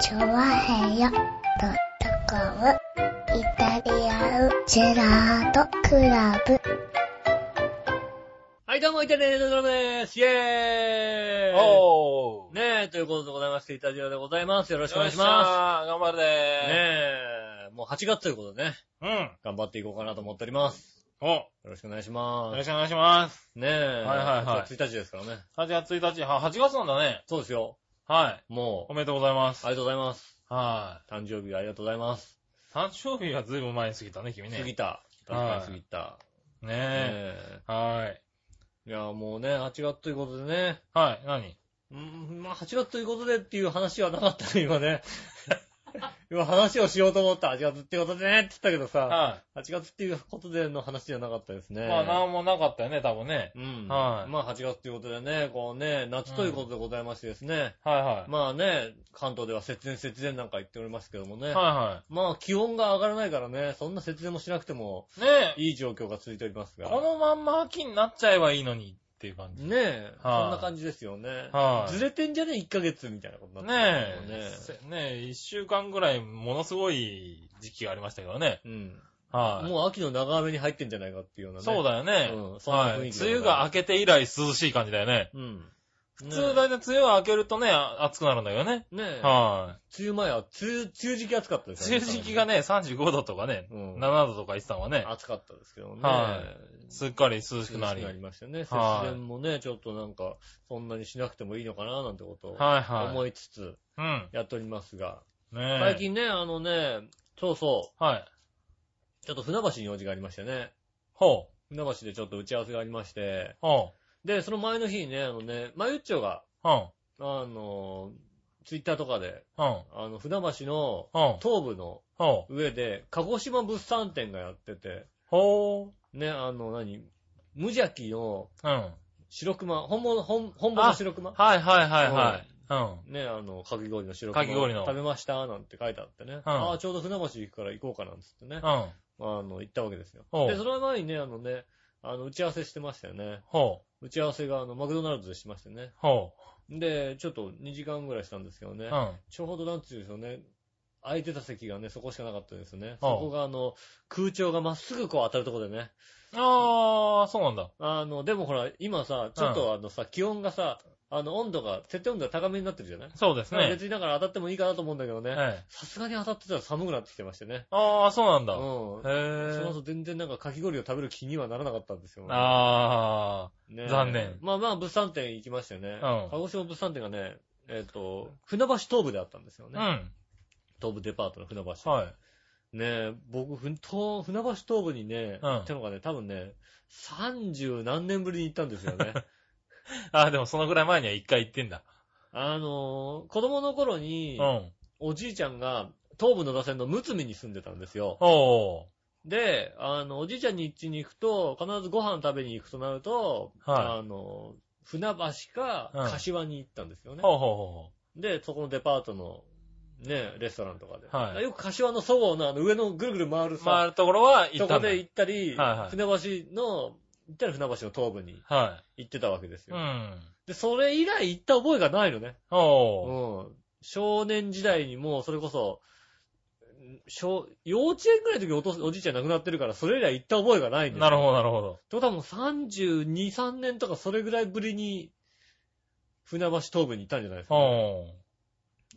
チョワヘヨドットコムイタリアンジェラートクラブ。はい、どうも、イタリアンドラムです。イェーイおー。ねえ、ということでございまして、イタリアでございます。よろしくお願いしまます。頑張るす。ねねえ、もう8月ということでね、うん。頑張っていこうかなと思っております。お、よよろしくお願いします。ろしくお願いします。ねえ、はいはいはい8月1日ですからね。8月1日、は、8月なんだね。そうですよ。はい。もう、おめでとうございます。ありがとうございます。は誕生日ありがとうございます。い。誕生日がずいぶん前に過ぎたね、君ね。過ぎた。確かに過ぎた。ね。え。はい。いや、もうね、8月ということでね。はい。何？うん、まあ、8月ということでっていう話はなかったね、今ね。今話をしようと思った。8月ってことでねって言ったけどさ、は8月っていうことでの話じゃなかったですい。ね。まあ、なんもなかったよね、多分ね。うん。はいまあ、8月ということでね、こうね、夏ということでございましてですね。はいはい。まあね、関東では節電節電なんか言っておりますけどもね。はまあ、気温が上がらないからね、そんな節電もしなくてもいはい。ねえ。いい状況が続いておりますが。このまんま秋になっちゃえばいいのにっていう感じ。ねえ、はいそんな感じですよね。はいずれてんじゃね ?1 ヶ月みたいなことになってね。え。せねえ、一週間ぐらいものすごい時期がありましたけどね。うん。はい。もう秋の長雨に入ってんじゃないかっていうようなね。そうだよね。うんそんなはい。梅雰囲気で雨が明けて以来涼しい感じだよね。うん。普通だいたい梅雨が明けるとね、あ暑くなるんだよね。ねえ。は梅雨前は、梅雨、梅雨時期暑かったでい。すよ梅雨時期がね、35度とかね、うん7度とか言ってたのはね、暑かったですけどね。はすっかり涼し涼しくくなり。なりましたね。節はい電もね、ちょっとなんか、そんなにしなくてもいいのかななんてことをはいはい。思いつつうん。やっておりますが、ねえ。最。近ね、あのね、そうそはい。う、ちょっと船橋に用事がありましてね、ほう。船橋でちょっと打ち合わせがありまして、ほで、その前の日にね、あのね、まゆっちょが、う。うん。あの、ツイッターとかで、うん。あの、船橋のうん。東部のほう。上で、鹿児島物産展がやってて、ほね、あの、何無邪気のう。うん。白熊、本物、本、本物の白熊？はいはいはいはい。うん。ね、あの、かき氷の白熊。かき氷の食べました？なんて書いてあってね。ああ、ちょうど船橋行くから行こうかなんつってね。うん。あの、行ったわけですよ。で、その前にね、あのね、あの、打ち合わせしてましたよね。ほう。打ち合わせが、あの、マクドナルドでしましてね。ほで、ちょっと2時間ぐらいしたんですけどね。う。うん。ちょうどなんていうんですよね。空いてた席がね、そこしかなかったんですよね。そこがあの、空調がまっすぐこう当たるところでね。あー、そうなんだ。あの、でもほら、今さ、ちょっとあのさ、気温がさ、あの、温度が、設定温度が高めになってるじゃない？そうですね。別にだから当たってもいいかなと思うんだけどね。はい。さすがに当たってたら寒くなってきてましてね。あー、そうなんだ。うん。へー。その後全然なんかかき氷を食べる気にはならなかったんですよ、あね残念まあまあ、物産展行きましたよね。うん鹿児島物産展がね、えっ、と、船橋東部であったんですよー。ね。うん。東部デパートの船橋。はい。ねえ、僕、ふんと船橋東部にね、うん行ったのがね、多分ね、30何年ぶりに行ったんですよね。あー、でもそのぐらい前には一回行ってんだ。あのー子供の頃にう、ん。おじいちゃんが東部の打線のむつみに住んでたんですよ。おー。で、あの、おじいちゃんに家に行くと、必ずご飯食べに行くとなると、はいあの、船橋かうん柏に行ったんですよね。ほうほうほで、そこのデパートの、ね、レストランとかで。はいよく柏のそごうのあの上のぐるぐる回るう。さ、回るところは行ったんだ。そこで行ったり、はいはい船橋の、行ったら船橋の東部には行ってたわけですい。よ。うん。で、それ以来行った覚えがないのね。おー。うん。少年時代にもうそれこそ、小、幼稚園ぐらいの時お父おじいちゃん亡くなってるから、それ以来行った覚えがないんですよ。なるほど、なるほど。ってことはもう32、3年とかそれぐらいぶりに、船橋東部に行ったんじゃないですか、お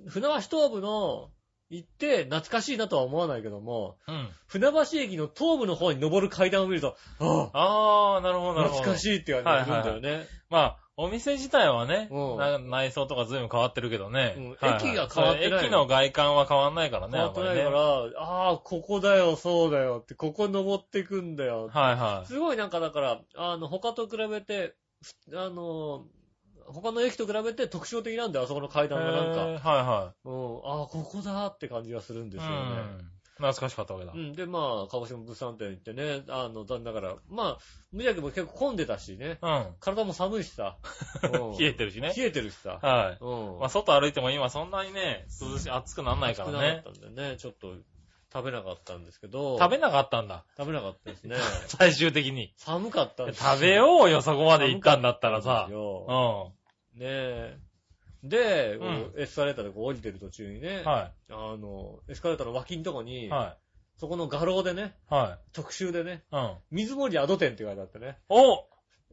ー。船橋東部の、行って懐かしいなとは思わないけども、うん。船橋駅の東部の方に登る階段を見ると、ああー、なるあ、ほど、なるほど。懐かしいって感じがするんだよね。まあ、お店自体はね、うんな内装とか随分変わってるけどね。うんはいはい駅が変わってない駅の外観は変わんないからね。変わってないから、ああ、ここだよ、そうだよって、ここ登ってくんだよ。はいはい。すごいなんかだから、あの、他と比べて、ふあの、他の駅と比べて特徴的なんだよ、あそこの階段がなんか。はいはうん、ああ、ここだって感じがするんでい。すよね。うん。懐かしかったわけだ。うん。で、まあ、鹿児島物産展行ってね、あの、残念ながら、まあ、無邪気も結構混んでたしね。うん。体も寒いしさ。うん 冷えてるしね。冷えてるしさ。はい。うん。まあ、外歩いても今そんなにね、涼しい、暑くなんないからね暑く。なかったんでね、ちょっと食べなかったんですけど。食べなかったんだ。食べなかったですね。最終的に。寒かったんです食べようよ、そこまで行ったんだったらさ寒か。ったんねえ。で、うんエスカレーターでこう降りてる途中にね、はあの、エスカレーターの脇のとこに、い。はそこの画廊でね、い。はい。特集でね、うん。水森アド店って書いてあってね。お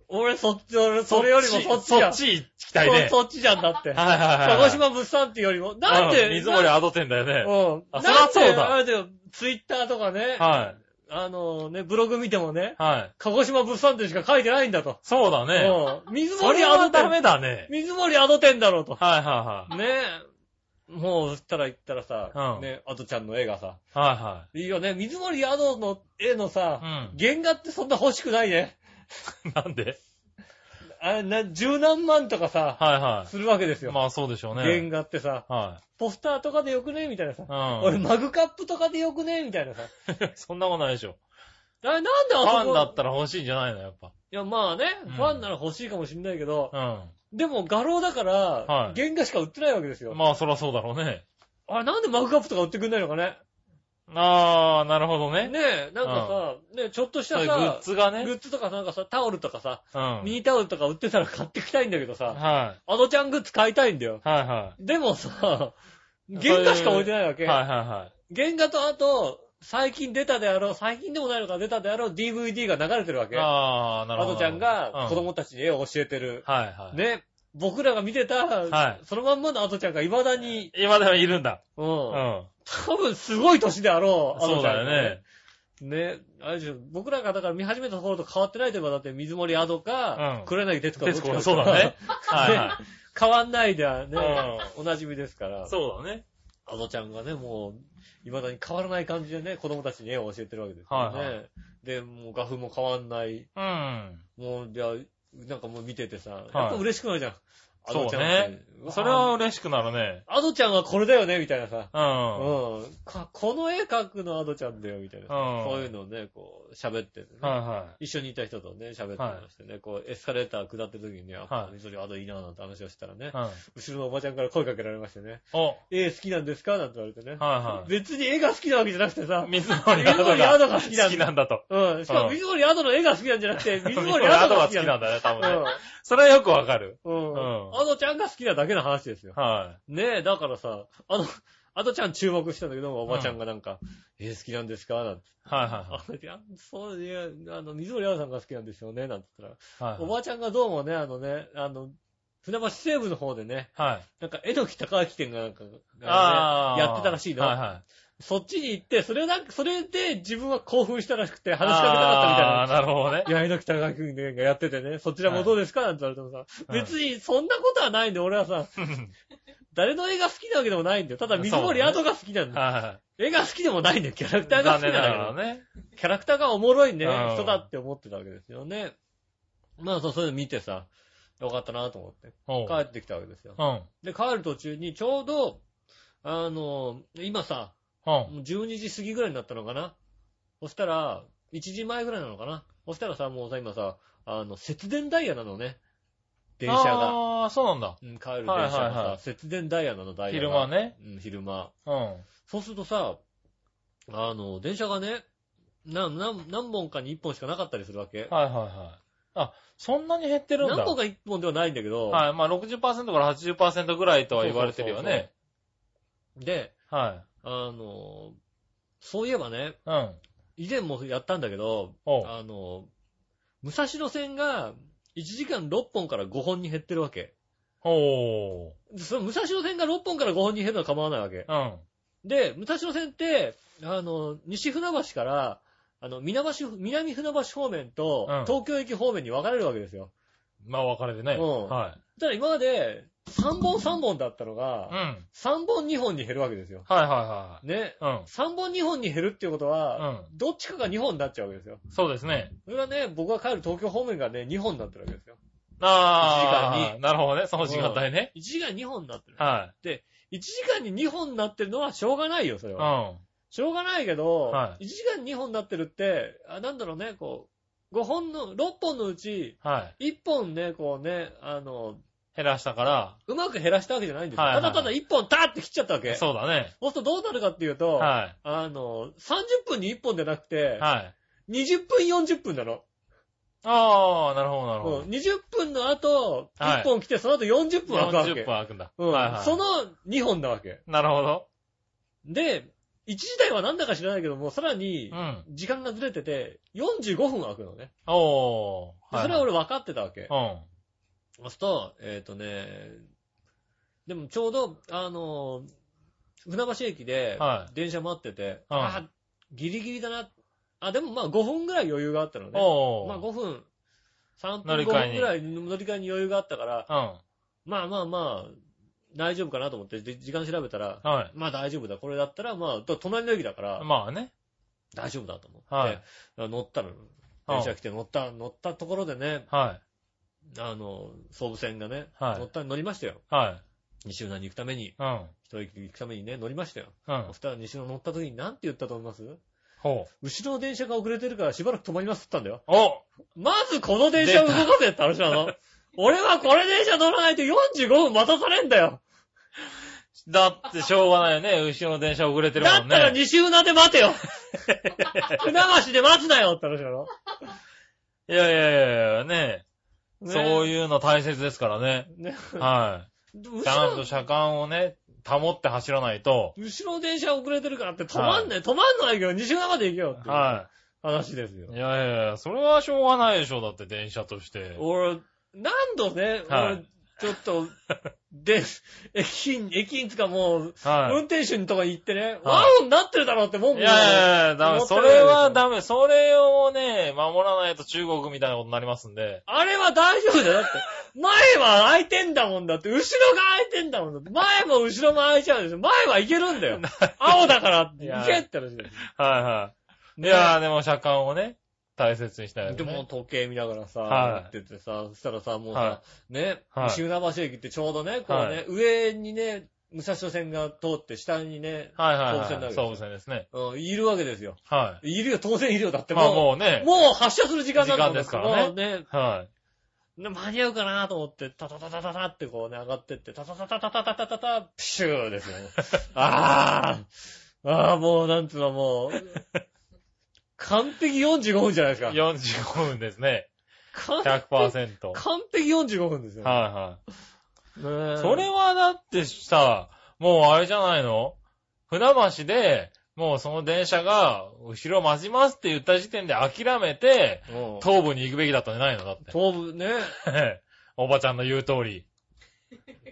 俺そっち、俺それよりもそっちじゃん。そっち行きたいね。そ そっちじゃんだって。はいはいはい。鹿児島物産っていうよりも、なんで、うん水森アド店だよね。うん。あそりゃそうだあれだよ、ツイッターとかね、はい。あのね、ブログ見てもね、はい。鹿児島物産ってしか書いてないんだと。そうだね。うん。水そ森アド店。メだね。水森アド店だろうと。はいはいねもう、そしたら言ったらさ、うんね、アドちゃんの絵がさ、はい。はいいよね、水森アドの絵のさ、はい。原画ってそんな欲しくないね。うん。なんで？あれ、な、十何万とかさ、はいはするわけですい。よ。まあそうでしょうね。原画ってさ、はポスターとかでよくねみたいなさい。。うん。俺、マグカップとかでよくねみたいなさ。そんなことないでしょ。あれ、なんであフそこ？ァンだったら欲しいんじゃないのやっぱ。いや、まあね、うんファンなら欲しいかもしんないけど、うでも画廊だから、はい原画しか売ってないわけですよ。ん。まあそらそうだろうね。あれ、なんでマグカップとか売ってくんないのかねあー、なるほどね。ねえ、なんかさ、ねちょっとしたさ、そういうグッズがね。グッズとかなんかさ、タオルとかさ、うん。ミニタオルとか売ってたら買ってきたいんだけどさ、はアドちゃんグッズ買いたいんだよ。い。はでもさ、原画しか置いてないわけ。い。はいはいはい。原画とあと、最近出たであろう、最近でもないのか出たであろう DVD が流れてるわけ。アあー、なるほど。ドちゃんがうん子供たちに絵を教えてる。はいはい。ね、僕らが見てた、はいそのまんまのアドちゃんが未だに、今ではいるんだ。う、うんん。多分すごい年であろう、アそうドちゃんがだよね。。ね、あれでしょ、僕らがだから見始めた頃と変わってないといえば、だって水森アドか、うん黒柳徹子徹子そうだね。はいは変わんないではね、うおなじみですからい。。そうだね。アドちゃんがね、もう、未だに変わらない感じでね、子供たちに絵を教えてるわけですよね。はいはで、もう画風も変わんない。うん。もう、じゃあ、なんかもう見ててさ、やっぱ嬉しくなるじゃん。アそうドちゃんねって。それは嬉しくなるね。アドちゃんはこれだよね、みたいなさ。うん。うん。かこの絵描くのアドちゃんだよ、みたいな。うんそういうのをね、こう、喋っててね。はいは一緒にいた人とね、喋ってましてね、こう、エスカレーター下ってる時にね、あ、はいみそりアドいいななんて話をしたらね。後ろのおばちゃんから声かけられましてね、お、絵好きなんですかなんて言われてね。はいはい。別に絵が好きなわけじゃなくてさ、水森アドがが好きなんだ好きなんだと。うん。しかも水森アドの絵が好きなんじゃなくて、水水森森アドが好きなんんだね、多分ね。それはよくわかる。うん。アドちゃんが好きなだけの話ですよ。はねえ、だからさ、あの、アドちゃん注目したんだけど、おばちゃんがなんか、えー好きなんですか？なんて。い。はいはあ、いや、そう、いや、あの、水森アドさんが好きなんですよね、なんて言ったら、いはい。おばちゃんがどうもね、あのね、あの、船橋西部の方でね、はい。なんか、えのき高明店がなんか、ああ。やってたらしいの。はいはい。そっちに行って、それなんか、それで自分は興奮したらしくて話しかけたかったみたいなああ、。なるほどねい。や、えのき高明店がやっててね、そちらもどうですか？なんて言われてもさ、はい別にそんなことはないんで、俺はさ、誰の絵が好きなわけでもないんだよ。ただ、水森アドが好きなんだよ。は絵が好きでもないんだよ。キャラクターい。が好きなんだよ。がらね。キャラクターがおもろいね、うん人だって思ってたわけですよね。まあそう、そういうの見てさ、よかったなと思って、おう。帰ってきたわけですよ。うん。で、帰る途中にちょうど、あの、今さ、うん。もう12時過ぎぐらいになったのかなそしたら、1時前ぐらいなのかなそしたらさ、もうさ、今さ、あの、節電ダイヤなのね。電車が。ああ、そうなんだ。うん、帰る電車がさ、はいはいはい節電ダイヤなの、ダイヤが。昼間ね。うん、昼間。うん。そうするとさ、あの、電車がね、な、何、何本かに1本しかなかったりするわけ。はいはいはい。あ、そんなに減ってるんだ。何本か1本ではないんだけど、はい。まあ60%から80%ぐらいとは言われてるよね。で、はい。あの、そういえばね、うん。以前もやったんだけど、おう。あの、武蔵野線が1時間6本から5本に減ってるわけ。おー。その武蔵野線が6本から5本に減るのは構わないわけ。うん。で、武蔵野線って、あの、西船橋から、あの、南橋、南船橋方面とうん、東京駅方面に分かれるわけですよ。まあ分かれてね。うんはただ今まで、3本3本だったのい。がう、ん。3本2本に減るわけですよ。はいはね。いはい。3本2本に減るっていうことは、うどっちかが2本になっちゃうわけですよ。うん。そうですね。それがね、僕が帰る東京方面がね、2本になってるわけですよ。ああ。一時間になるほどね。その時間帯ね。1時間に2本になってる。は1時間に2本になってるのはしょうがないよ、それい。うは。ん。しょうがないけど、は1時間に2本になってるって、あなんだろうね、こう、5本の、6本のうち、はい。1本ね、こうね、あの、減らしたから、うまく減らしたわけじゃないんですよ。はいはいただただ1本ターって切っちゃったわけ。そうそうだね。するとどうなるかっていうと、はあの、30分に1本じゃなくてい。、はい。20分40分なの。ああ、なるほど、なるほうん、ど。20分の後、はい1本来て、その後40分空くわけ。40分空くんだ。うんはいはい。その2本なわけ。なるほど。で、1時台はなんだか知らないけども、さらにう、ん。時間がずれてて、45分空くのね。おー。でそれは俺分かってたわけ。うん。そうすると、えっ、とね、でもちょうど、あの、船橋駅では、電車待ってて、うんあ、ギリギリだな。あ、でもまあ5分ぐらい余裕があったのね。まあ5分、3分5乗り換えに分ぐらい乗り換えに余裕があったから、うん。まあまあまあ、大丈夫かなと思って、で時間調べたら、はい。まあ大丈夫だ。これだったら、まあ、と隣の駅だから、まあね。大丈夫だと思って、はい乗ったの。電車来て乗った、乗ったところでね、はあの、総武線がね、はい乗った、乗りましたよ。い。はい。西浦に行くために、うん。一駅行くためにね、乗りましたよ。うんそ。したら西浦乗った時に何て言ったと思います？ほう。後ろの電車が遅れてるからしばらく止まりますって言ったんだよ。おまずこの電車を動かせって話なの。俺はこれ電車乗らないと45分待たされんだよ。だってしょうがないよね。後ろの電車遅れてるもんね。だったら西浦で待てよ。船橋で待つなよって話なの。いやいやいやいや、ねねそういうの大切ですからね。ね。はい。後ちゃんとろ、車間をね、保って走らないと。後ろの電車遅れてるからって止まんね、止まんのはいいけど、西浦まで行けよっては話ですよい。い。やいやいや、それはしょうがないでしょ。だって電車として。俺、何度ね、はい俺、ちょっと、で、駅員、駅員つかもう、運は転手のとこに行ってね、はいワウになってるだろうって文い。いやいやいや、ダメ。それはダメ。それをね、守らないと中国みたいなことになりますんで。あれは大丈夫だよ。だって、前は空いてんだもんだって、後ろが空いてんだもんだって、前も後ろも空いちゃうんですよ。前はいけるんだよ。青だから、いや行けって話ですよ。はいはい。ねいやーでも車間をね、大切にしたいよね。でも時計見ながらさ、はいやっててさ、そしたらさ、もうさ、はね、はい西船橋駅ってちょうどね、こうね、はい上にね、武蔵野線が通って下にね、はいはいはい。けですよ総武線ですね。うん、いるわけですよ。はいるよ、当然いるよ。だってい。まあももうねう、、もう発車する時間なんだもん時間ですからねもうね、はで間に合うかなと思って、タタタタタタってこうね、上がってって、タタタタタタタタタタ、プシューですよね。あー、あーもうなんつうのもう、完璧45分じゃないですかい。。45分ですね。完100%。完璧45分ですよ。はいはい。ねえそれはだってさ、もうあれじゃないの？船橋で、もうその電車が、後ろ待ちますって言った時点で諦めて、うん東部に行くべきだったんじゃないの？だって。東部ね、おばちゃんの言う通り。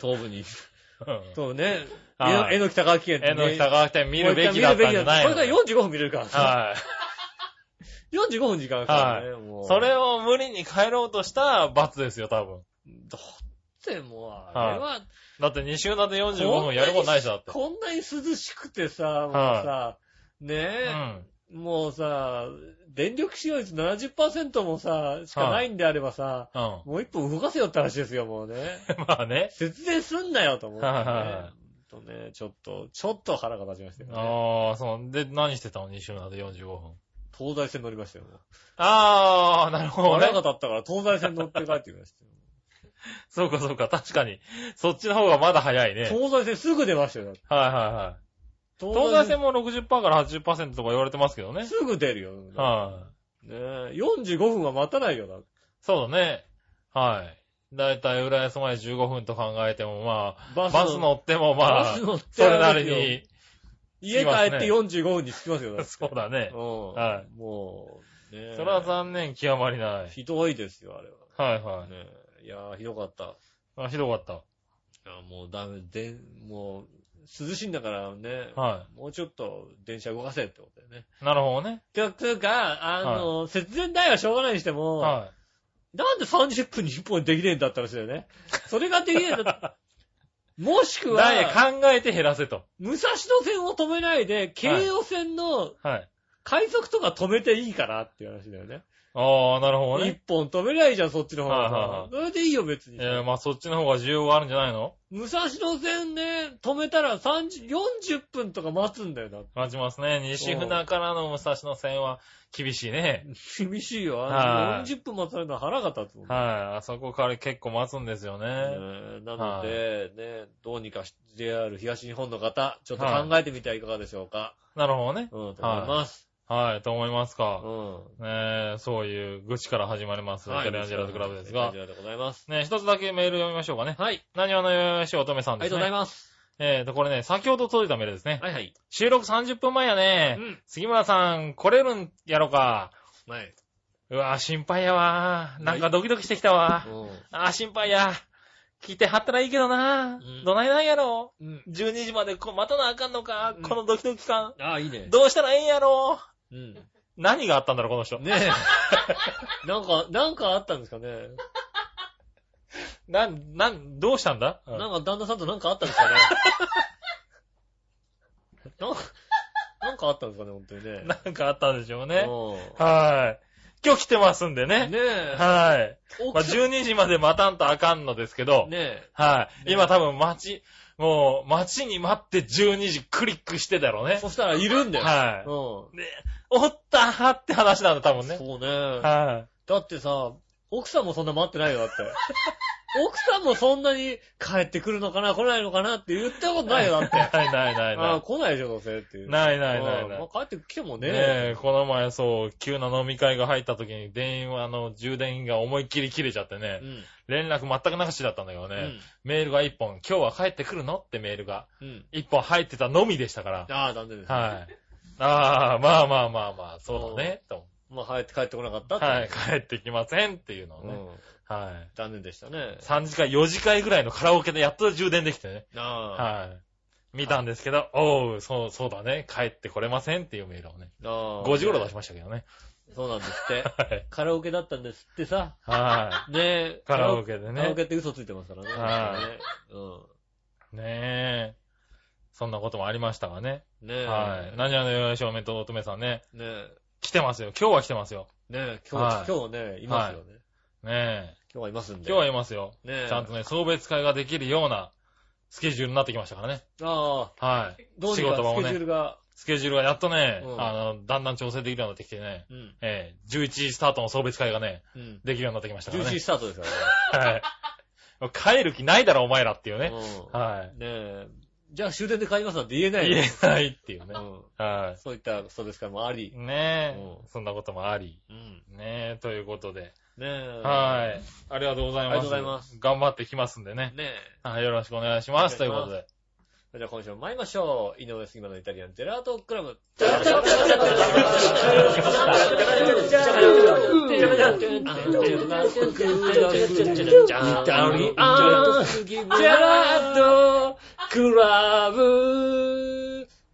東部に。うんそうね、はいえのき高垣県ってね絵の北川店見るべきだったんじゃないの？これから45分見れるからさ。はい。45分時間かかるね、もう。それを無理に帰ろうとした罰ですよ、多分。だってもう、あれは、だって2週なで45分やることないでしょ、だって。こんなに涼しくてさ、もうさ、ねえ、もうさ、電力使用率70%もさ、しかないんであればさ、うん。うん。もう一本動かせよって話ですよ、もうね。まあね。節電すんなよと思ってね。はいとね、ちょっと、ちょっと腹が立ちましたよね。ああ、そう。で、何してたの ?2 週なで45分。東西線乗りましたよ。ああ、なるほどね腹。が立ったから東西線乗って帰ってきましたよ。そうかそうか、確かに。そっちの方がまだ早いね。はい東西線すぐ出ましたよ。だってはいはい。東東西線も60%から80%とか言われてますけどね。すぐ出るよ。はい。ねえ、45分は待たないよだって。そうだね。はい。だいたい浦安まで15分と考えても、まあ、ババス乗ってもまあそれなりに、家帰って45分に着きますよ。だって そうだね。うん。はもう、ねえ。それは残念極まりない。ひどいですよ、あれは。はいはい。ねえいやー、ひどかった。いあ、ひどかった。や、もうダメ、で、もう、涼しいんだからね、はもうちょっと電車動かせってことだよね。い。なるほどね。ていうか、あの、節電代はしょうがないにしても、はなんで30分に1本できねえんだったらしいよね。それができねえんだった もしい。くダイエは、考えて減らせと。武蔵野線を止めないで、京葉線のはい。快速とか止めていいかなっていう話だよね。ああ、なるほど一ね。本止めりゃいいじゃん、そっちの方はいはいはがさ。それでいいよ、別に。えー、まあそっちの方が需要があるんじゃないの？武蔵野線ね、止めたら30、40分とか待つんだよな。待ちますね。西船からの武蔵野線は厳しいね。厳しいよ。はい40分待たれるのは腹が立つもんね。はい。あそこから結構待つんですよね。ねなので、ね、どうにかし JR 東日本の方、ちょっと考えてみてはいかがでしょうか。なるほどね。うん、と思います。はい、と思いますか。うん。ねえ、そういう愚痴から始まります。イタリアンジェラートクラブですがイタリ。アンでございます。ねえ、一つだけメール読みましょうかね。はい。何話のよよしおとめさんですね。ありがとうございます。えーと、これね、先ほど届いたメールですね。はいはい。収録30分前やね。うん。杉村さん、来れるんやろか。はい。うわ心配やわなんかドキドキしてきたわ。うあー、心配や。来てはったらいいけどな、んどないなんやろん。うん。12時までこ待たなあかんのか、うんこのドキドキ感。ああ、いいね。どうしたらええんやろうん。何があったんだろう、この人。ねえ。なんか、なんかあったんですかね。なん、なん、どうしたんだ、うんなんか旦那さんとなんかあったんですかね。なんか、なんかあったんですかね、本当にね。なんかあったんでしょうね。うはい。今日来てますんでんね。ねえ。はい。まあ、奥さん12時まで待たんとあかんのですけど、ねえ。はい。ね今多分待ち、もう待ちに待って12時クリックしてだろうね。そしたらいるんだよ。はいうん。で、おったーって話なんだ、多分ね。そうね。はだってさ、奥さんもそんな待ってないよ、だって。奥さんもそんなに帰ってくるのかな、来ないのかなって言ったことい。ないよ、だって。ないないないああ、な来ないでしょ、どうせっていう。い。ないないないないうんま。あ、帰ってきてもねね。え、この前そう、急な飲み会が入った時に電話の充電が思いっきり切れちゃってねう、ん。連絡全くなしだったんだけどね、うん。メールが一本、今日は帰ってくるのってメールがうん。一本入ってたのみでしたから。ああ、残念ですね。はい。ああ、まあまあまあまあ、そうだね、と。まあ、帰って帰ってこなかったってはい、帰ってきませんっていうのをね。うん。はい。残念でしたね。3時間、4時間ぐらいのカラオケでやっと充電できてね。ああ。はい。見たんですけど、おう、そう、そうだね。帰ってこれませんっていうメールをね。ああ。5時頃出しましたけどね。そうなんですって。はい。カラオケだったんですってさ。はねえ。カラオケでねカラオケって嘘ついてますからね。はいうん。い。ねえ。そんなこともありましたがね。ねえ。はい。何話のよしおめと乙女さんね。ねえ。来てますよ。今日は来てますよ。ねえ、今はい日、今日ね、いますよね。ね今日はいますんで。え。今日はいますよ。ねえ。ちゃんとね、送別会ができるようなスケジュールになってきましたからね。ああ、はい。どう仕事場もねスケジュールが。スケジュールがやっとね、うんあの、だんだん調整できるようになってきてね、うん。ええ11時スタートの送別会がね、うん。できるようになってきましたから11時ね。スタートですからね。はい。帰る気ないだろ、お前らっていうね。うん。はい。ねえ。じゃあ終電で帰りますなんて言えないよ言えないっていうね。うん。はそういった、そうですからもありい。。ねうんえ。そんなこともあり。うん。ねえ、ということで。ねえ。はい。ありがとうございます。ありがとうございます頑張ってきますんでね。ねはい、よろしくお願いします。ということで。え。じゃあ今週も参りましょう。井上杉村のイタリアンジェラートクラブ。イタリアンジェラートクラブ。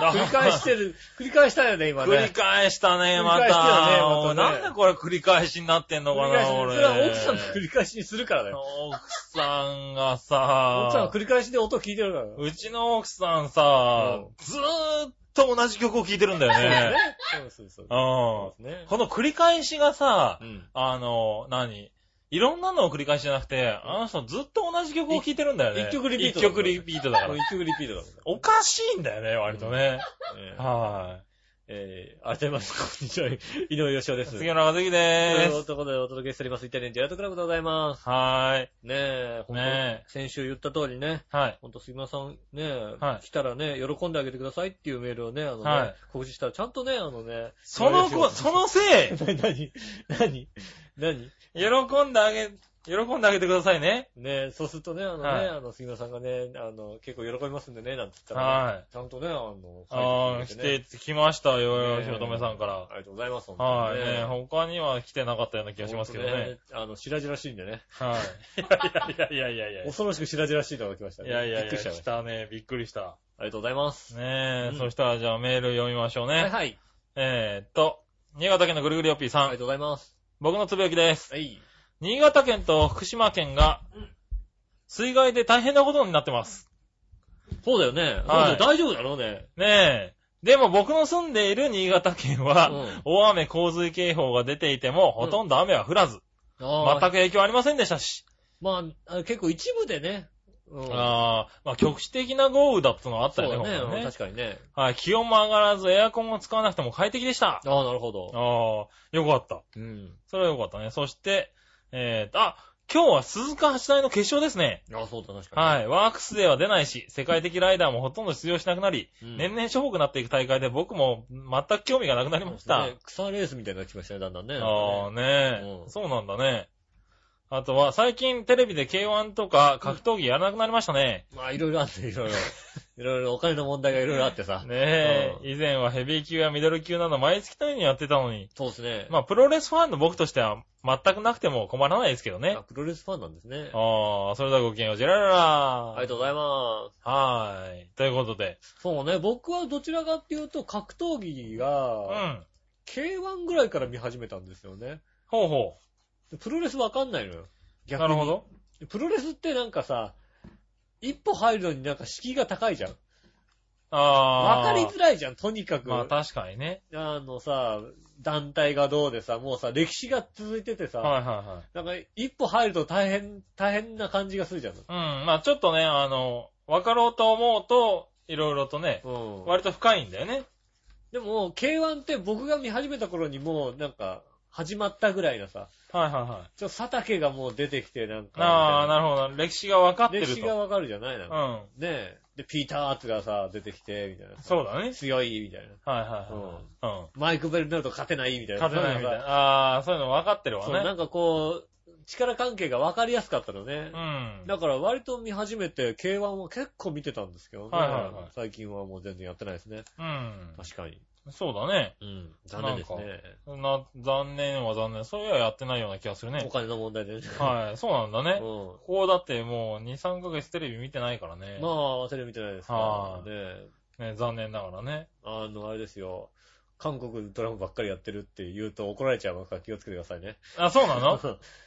繰り返してる、繰り返したよね、今ね。繰り返したね、ま繰り返したよねまた。たねなんでこれ繰り返しになってんのかな、繰り返し俺。それは奥さんの繰り返しにするからだよ。奥さんが奥さんはさ、繰り返しで音聞いてるから。うちの奥さんさう、ずーっと同じ曲を聴いてるんだよね。そうそうそう。うん。この繰り返しがさう、ん。あの、何？いろんなのを繰り返しじゃなくて、あの人ずっと同じ曲を聴いてるんだよね。一曲リピート一曲リピートだから。一曲リピートだもんね。おかしいんだよね、割とね。えーはえー、改めまして、こんにちは。井上義雄でい。す。杉村和樹でといーす。うことでお届けしております。イタリアンジェラートクラブでございます。はーい。ねえ、ほんとね先週言った通りね、はい。ほんと杉村さんね、はい来たらね、喜んであげてくださいっていうメールをね、あのね、はい告知したら、ちゃんとね、あのね、その子、そのせい、な、なに、なに、なに喜んであげ、喜んであげてくださいね。ねそうするとね、あのね、はいあの、杉村さんがね、あの、結構喜びますんでね、なんて言ったら、はい。ちゃんとね、あの、ああ、来書いて来ましたよ、よ、ねしおとめさんから。ありがとうございます、本はい。当にね他には来てなかったような気がしますけどね。。本当あの、白々しいんでね。はい。いやいやいやいやいや。恐ろしく白々しいのが来ましたね。いやいやいや、びっくりしちゃいまし。来たね。びっくりした。ありがとうございます。ねえ、うんそしたらじゃあメール読みましょうね。はいはい。えーっと、新潟県のぐるぐるよっぴーさんありが。とうございます。僕のつぶやきです。はい。新潟県と福島県がうん、水害で大変なことになってます。そうだよね。はいそうだよ大丈夫だろうね。ねえ。でも僕の住んでいる新潟県は、うん大雨洪水警報が出ていても、ほとんど雨は降らず、ああ全く影響ありませんでしたし。まあ結構一部でね、うん。ああ、まあ局地的な豪雨だったのはあったよね、そうだね。確かにね。はい、気温も上がらずエアコンを使わなくても快適でした。あああ、なるほど。あ、よかった。うん。それはよかったね。そして、えーと、あ、今日は鈴鹿八大の決勝ですね。ああ、そうだ、確かに。はい。ワークスでは出ないし、世界的ライダーもほとんど出場しなくなり、うん年々しょぼくなっていく大会で僕も全く興味がなくなりました。ね草レースみたいになってきましたね、だんだんね。ああねえ、うんそうなんだね。あとは、最近テレビで K1 とか格闘技やらなくなりましたね。まあ、いろいろあって、いろいろ。いろいろお金の問題がいろいろあってさ。ねえ、うん以前はヘビー級やミドル級など毎月のようにやってたのに。そうですね。まあ、プロレスファンの僕としては全くなくても困らないですけどねあ。プロレスファンなんですね。ああ、それではごきげんよう、ジェラララありがとうございます。はーい。ということで。そうね、僕はどちらかっていうと、格闘技うが、ん。K1 ぐらいから見始めたんですよね。ほうほでプロレスわかんないのよ。う。逆に。なるほど。でプロレスってなんかさ、一歩入るのになんか敷居が高いじゃん。ああ。わかりづらいじゃん、とにかく。まあ確かにね。あのさ、団体がどうでさ、もうさ、歴史が続いててさ、はいはいはい。なんか一歩入ると大変、大変な感じがするじゃん。うん。まあちょっとね、あの、分かろうと思うと、いろいろとね、うん。割と深いんだよね。でも、K1 って僕が見始めた頃にもう、なんか、始まったぐらいのさ、はいはいはい。ちょっと佐竹がもう出てきて、なんか、ああ、なるるほど。歴史が分かってると。歴史がわかるじゃないの、うん。ねえ。で、ピーター・アーツがさ、出てきて、みたいな。そうだね。強い、みたいな。はいはいはい。うん。マイク・ベルになると勝てない、みたいな。勝てないみたいな。ああ、そういうの分かってるわそう、なね。んかこう、力関係が分かりやすかったのねう。ん。だから割と見始めて、K1 は結構見てたんですけどね。はいはいはい最近はもう全然やってないですね。うん。確かに。そうだね。うん。残念ですね。な、残念は残念。そういややってないような気がするねお。金の問題でね。はい。そうなんだね。うここだってもう2、3ヶ月テレビ見てないからねん。。まあ、テレビ見てないですかは。いねね、残念ながらね。あの、あれですよ。韓国ドラマばっかりやってるって言うと怒られちゃいますか？ら気をつけてくださいね。あ、そうなの？へ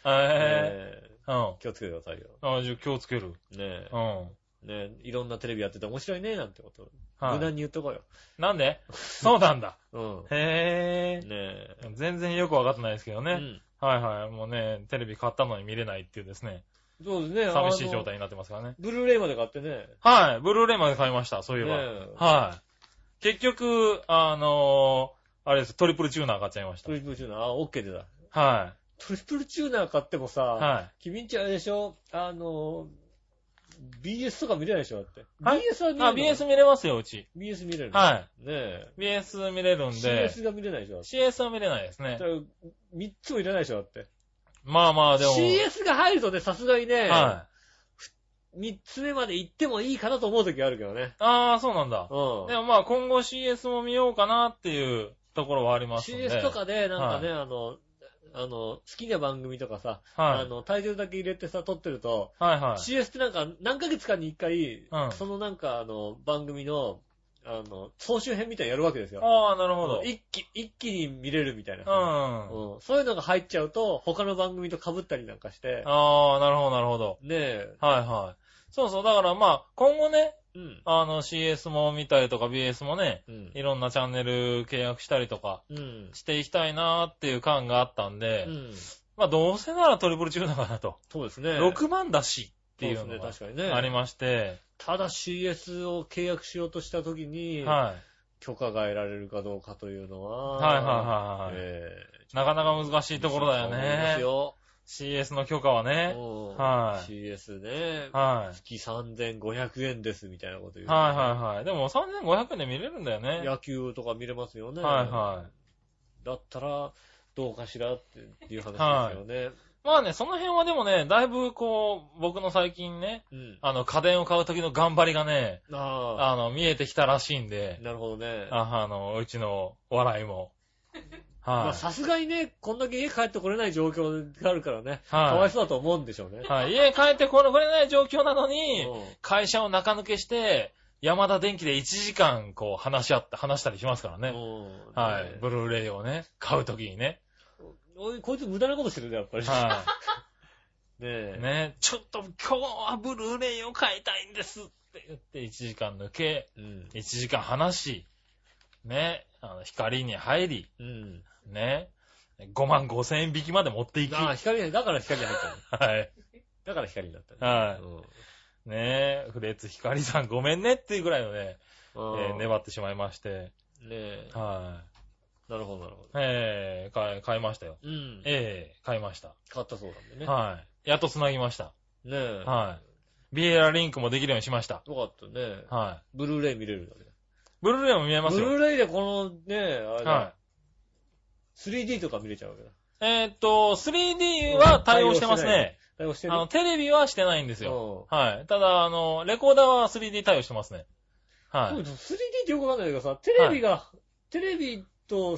ええ。うん。気をつけてくださいよ。あ、じゃあ気をつける。ねうん。え。ねえ、いろんなテレビやってて面白いね、なんてこと。はい無難に言っとこうよ。なんで？そうなんだ。うん。へねえ。え。全然よくわかってないですけどね。うん。はいはい。もうね、テレビ買ったのに見れないっていうですね。そうですね。寂しい状態になってますからね。ブルーレイまで買ってね。はい。ブルーレイまで買いました。そういえば。ねえはい。結局、あのーあれです。トリプルチューナー買っちゃいましたト。リプルチューナー、あ、オッケーでだ。はトリプルチューナー買ってもさ、い。はい。君んちあれでしょ？あの、BS とか見れないでしょだって。はい BS は見れるあ、の BS 見れますよ、うち。BS 見れるの？はねえ。い。BS 見れるんで、CS が見れないでしょ？だって CS は見れないですねだか。ら3つもいらないでしょだって。まあまあ、でも。CS が入るとね、さすがにね、はい。3つ目まで行ってもいいかなと思う時あるけどね。ああ、そうなんだ。うん。でもまあ今後 CS も見ようかなっていうところはありますんで。CS とかで、なんかね、あの、あの、好きな番組とかさ、はい。あの、タイトルだけ入れてさ、撮ってると、はいはい。CS ってなんか何ヶ月かに一回、うんそのなんかあの、番組の、あの、総集編みたいにやるわけですよ。ああ、なるほど。一気、一気に見れるみたいなうさ。ん。うんそういうのが入っちゃうと、他の番組と被ったりなんかして、ああ、なるほど、なるほど。ねえ、はいはい。そうそう、だからまあ、今後ね、うん。あの CS も見たりとか BS もね、うん。いろんなチャンネル契約したりとかうん。していきたいなーっていう感があったんで、うん。まあどうせならトリプル中だかなと。そうですね。6万だしっていうのがですね、確かにね。ありまして、ただ CS を契約しようとしたときに、はい。許可が得られるかどうかというのは、はいはいはいはい。えなかなか難しいえところだよそう思いますね。よ。CS の許可はね。うんはい CS ね、はい。月3500円ですみたいなこと言う。はいはいはい。でも3500円で見れるんだよね。野球とか見れますよね。はいはい。だったら、どうかしらっていう話ですよね。まあね、その辺はでもね、だいぶこう、僕の最近ね、うん。あの、家電を買う時の頑張りがね、あの、見えてきたらしいんで、なるほどね。ああの、うちの笑いも。まあはい。さすがにね、こんだけ家帰ってこれない状況があるからね、かわはいそうだと思うんでしょうね。い。はい。家帰ってこれこれない状況なのに、うん会社を中抜けして、山田電機で1時間こう話し合って、話したりしますからね。うんはい。ブルーレイをね、買うときにね。おいこいつ無駄なことしてるね、やっぱり。は ねえい。。ね、ちょっと今日はブルーレイを買いたいんですって言って1時間抜け、うん。1時間話し、ね、あの、光に入り、うん。ね、5万5千円引きまで持っていき、ああ、光に、だから光に入ったの。はい。だから光になったね。はいうんねえ、フレッツ光さんごめんねっていうぐらいのね、えーね粘ってしまいまして、え。はなるほど、なるほい。えー、買い、買いましたよ。ど。うん。ええ買いました。買ったそうなんでね。はい。やっと繋ぎました。ねえ。はい。ビエラリンクもできるようにしました。よかったね。はい。ブルーレイ見れるんだね。ブルーレイも見えますよ。ブルーレイでこのね、あれだ、は 3D とか見れちゃうわけだ。い。えーっと、3D は対応してますね。対応してるあの、テレビはしてないんですよ。よ。はい。ただ、あの、レコーダーは 3D 対応してますね。はい。3D ってよくわかんないけどさ、テレビが、テレビと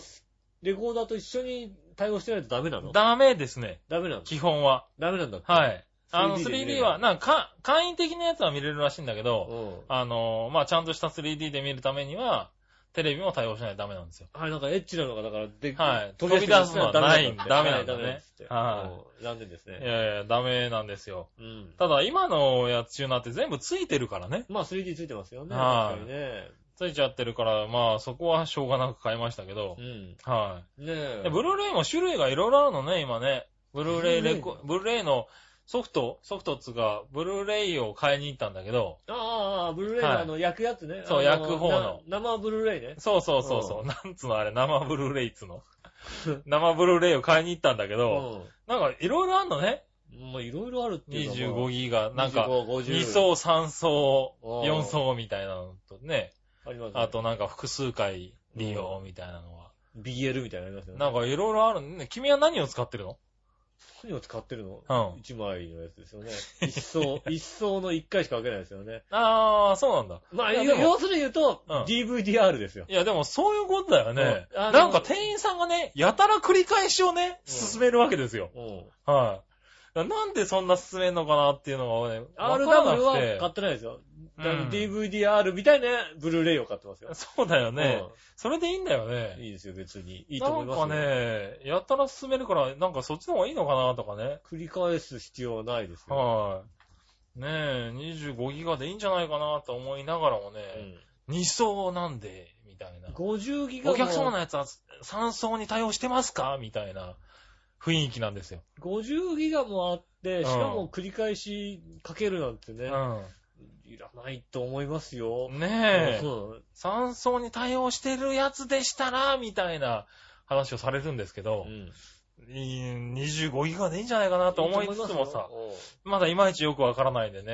レコーダーと一緒に対応してないとダメなの？ダメですね。ダメなの？基本は。ダメなんだって。はい。あの、3D で見れ 3D るは、なんか、か簡易的なやつは見れるらしいんだけど、うん。あの、まあ、ちゃんとした 3D で見るためには、テレビも対応しないとダメなんですよ。はい、なんかエッチなのが、だから、ではい飛び出すのはダメなんだってダメなんだねはい残念ですいね。やいや、ダメなんですよ。うん。ただ、今のやつ中なって全部ついてるからね。まあ 3D ついてますよね。はい。ついちゃってるから、まあ、そこはしょうがなく買いましたけどう、ん。はねえ。ブルーレイも種類がいろいろあるのね、今ね。ブルーレイレコブルーレイのソフト、ソフトっつうか、ブルーレイを買いに行ったんだけど、ああブルーレイのはいあの、焼くやつね。そうあ焼く方のな生ブルーレイね。そうそうそうそうう、なんつうのあれ、生ブルーレイっつうの。生ブルーレイを買いに行ったんだけど、なんかいろいろあんのね。うん。まあいろいろあるっていうか。25ギガ、なんか、25 50 2層、3層、うん4層みたいなのとね、ありますね。あとなんか複数回利用みたいなのは。BL みたいなのありますよね。なんかいろいろあるね。君は何を使ってるの？何を使ってるの？うん一枚のやつですよね。一層、一層の一回しか分けないですよね。あー、そうなんだ。まあ、いやでも要するに言うと、うん DVDR ですよ。いや、でもそういうことだよね。うんなんか店員さんがね、やたら繰り返しをね、うん進めるわけですよ。うん。はい。なんでそんな進めんのかなっていうのがね、わからな RW は買ってないですよ。うん DVDR みたいなブルーレイを買ってますよ。そうだよね。うそれでいいんだよんね。いいですよ、別に。いいと思いますよ。なんかね、やたら進めるから、なんかそっちの方がいいのかなとかね。繰り返す必要はないですよ。はい。ねえ、25ギガでいいんじゃないかなと思いながらもうね、ん2層なんで、みたいな。50ギガお客様のの、やつは3層に対応してますか？みたいな雰囲気なんですよ。50ギガもあって、しかうんも繰り返しかけるなんてね、いらないと思いますよ。うん。ねえ、うん3層に対応してるやつでしたら、みたいな話をされるんですけどう、んいい25ギガでいいんじゃないかなと思いつつもさ、うんまだいまいちよくわからないんでね。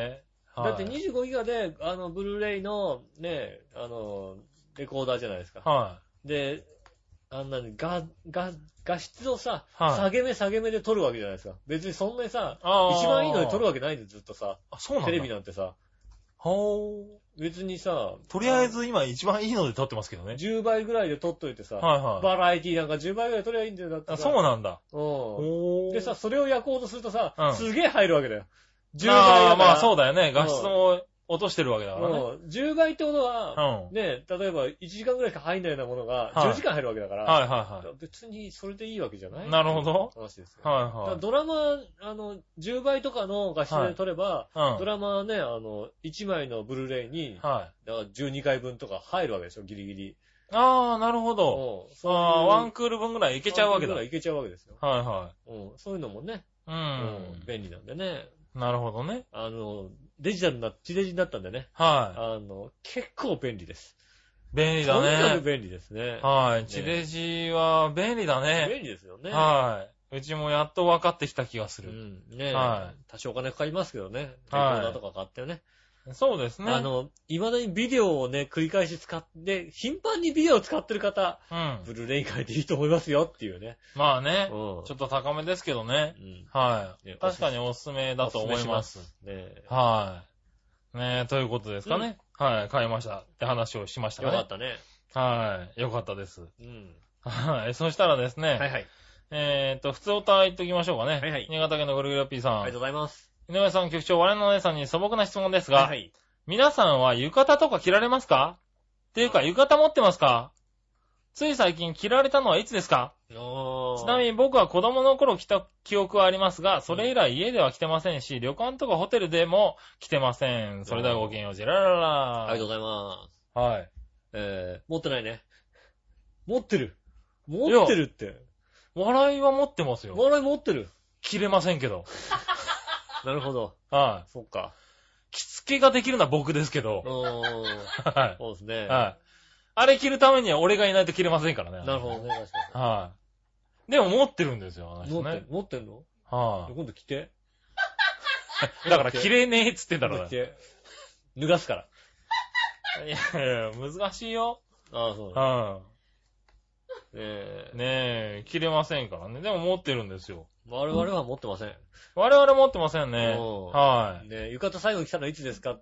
はいだって25ギガで、あの、ブルーレイの、ね、あの、レコーダーじゃないですか。はで、あんなに、画、画、画質をさ、はい下げ目下げ目で撮るわけじゃないですか。別にそんなにさ、一番いいので撮るわけないんで、ずっとさ。あ、そうなんだ。テレビなんてさ。ほー。別にさ、とりあえず今一番いいので撮ってますけどね。10倍ぐらいで撮っといてさ、はいはい。バラエティなんか10倍ぐらい撮りゃいいんだよ、だってあさ。そうなんだ。うん。でさ、それを焼こうとするとさ、うんすげえ入るわけだよ。10倍だあから。あ、まあそうだだよね。画質も落としてるわけだからね。うん。10倍ってことは、うん。ね、例えば1時間ぐらいしか入んないようなものが、はい10時間入るわけだから、はいは別にそれでいいわけじゃない？い。なるほど。話ですよ。はいはい。ドラマ、あの、10倍とかの画質で撮れば、うんドラマはね、あの、1枚のブルーレイに、はい。だから12回分とか入るわけでしょ、ギリギリ。ああ、なるほど。うんそうああ、ワンクール分ぐらいいけちゃうわけだ。はいワンクールぐらいいけちゃうわけですよ。はうん。そういうのもね、い。ううんん。便利なんでね。なるほどね。あの、デジタルな、地デジになったんでね。はあの、結構便利です。い。便利だとにかくね。便利ですね。はい。地デジは便利だね。便利ですよね。はい。うちもやっと分かってきた気がすうる。ん。ねは多少お金かかりますけどね。レコはいーダーとか買ってね。そうですね。あの、未だにビデオをね、繰り返し使って、頻繁にビデオを使ってる方、うん。ブルーレイ変えていいと思いますよっていうね。まあね。うん。ちょっと高めですけどね。うん。はいね。確かにおすすめだと思います。ねはい。ねえ、ということですかね。はい、買いましたって話をしましたかね。よかったね。はい、よかったです。うん。はい、そしたらですね、はいはい。えーっと、普通おた言っときましょうかね。はいはい新潟県のぐるぐる P さん。ありがとうございます。井上さん局長、我のお姉さんに素朴な質問ですが、はいはい。皆さんは浴衣とか着られますか？っていうか、浴衣持ってますか？つい最近着られたのはいつですか？ちなみに僕は子供の頃着た記憶はありますが、それ以来家では着てませんし、旅館とかホテルでも着てません。それではごきげんよう、ジェラララありがとうございます。はい。えー、持ってないね。持ってる？持ってるって。笑いは持ってますよ。笑い持ってる。着れませんけど。なるほど。はそっか。着付けができるのは僕ですけうど。ーん。はそうですね。い。はい。あれ着るためには俺がいないと着れませんからね。なるほどね、確かはい。でも持ってるんですよ、あのに。人ね持ってん。持ってんの？は今度着て。い。だから着れねえっつってんだろ着て。脱がすから。いやいや、難しいよ。ああ、そうだ。はねえい。。ねえ、着れませんからね。でも持ってるんですよ。我々は持ってません。我々持ってませんね。うんはねえ、浴衣最後に来たのはいつですか？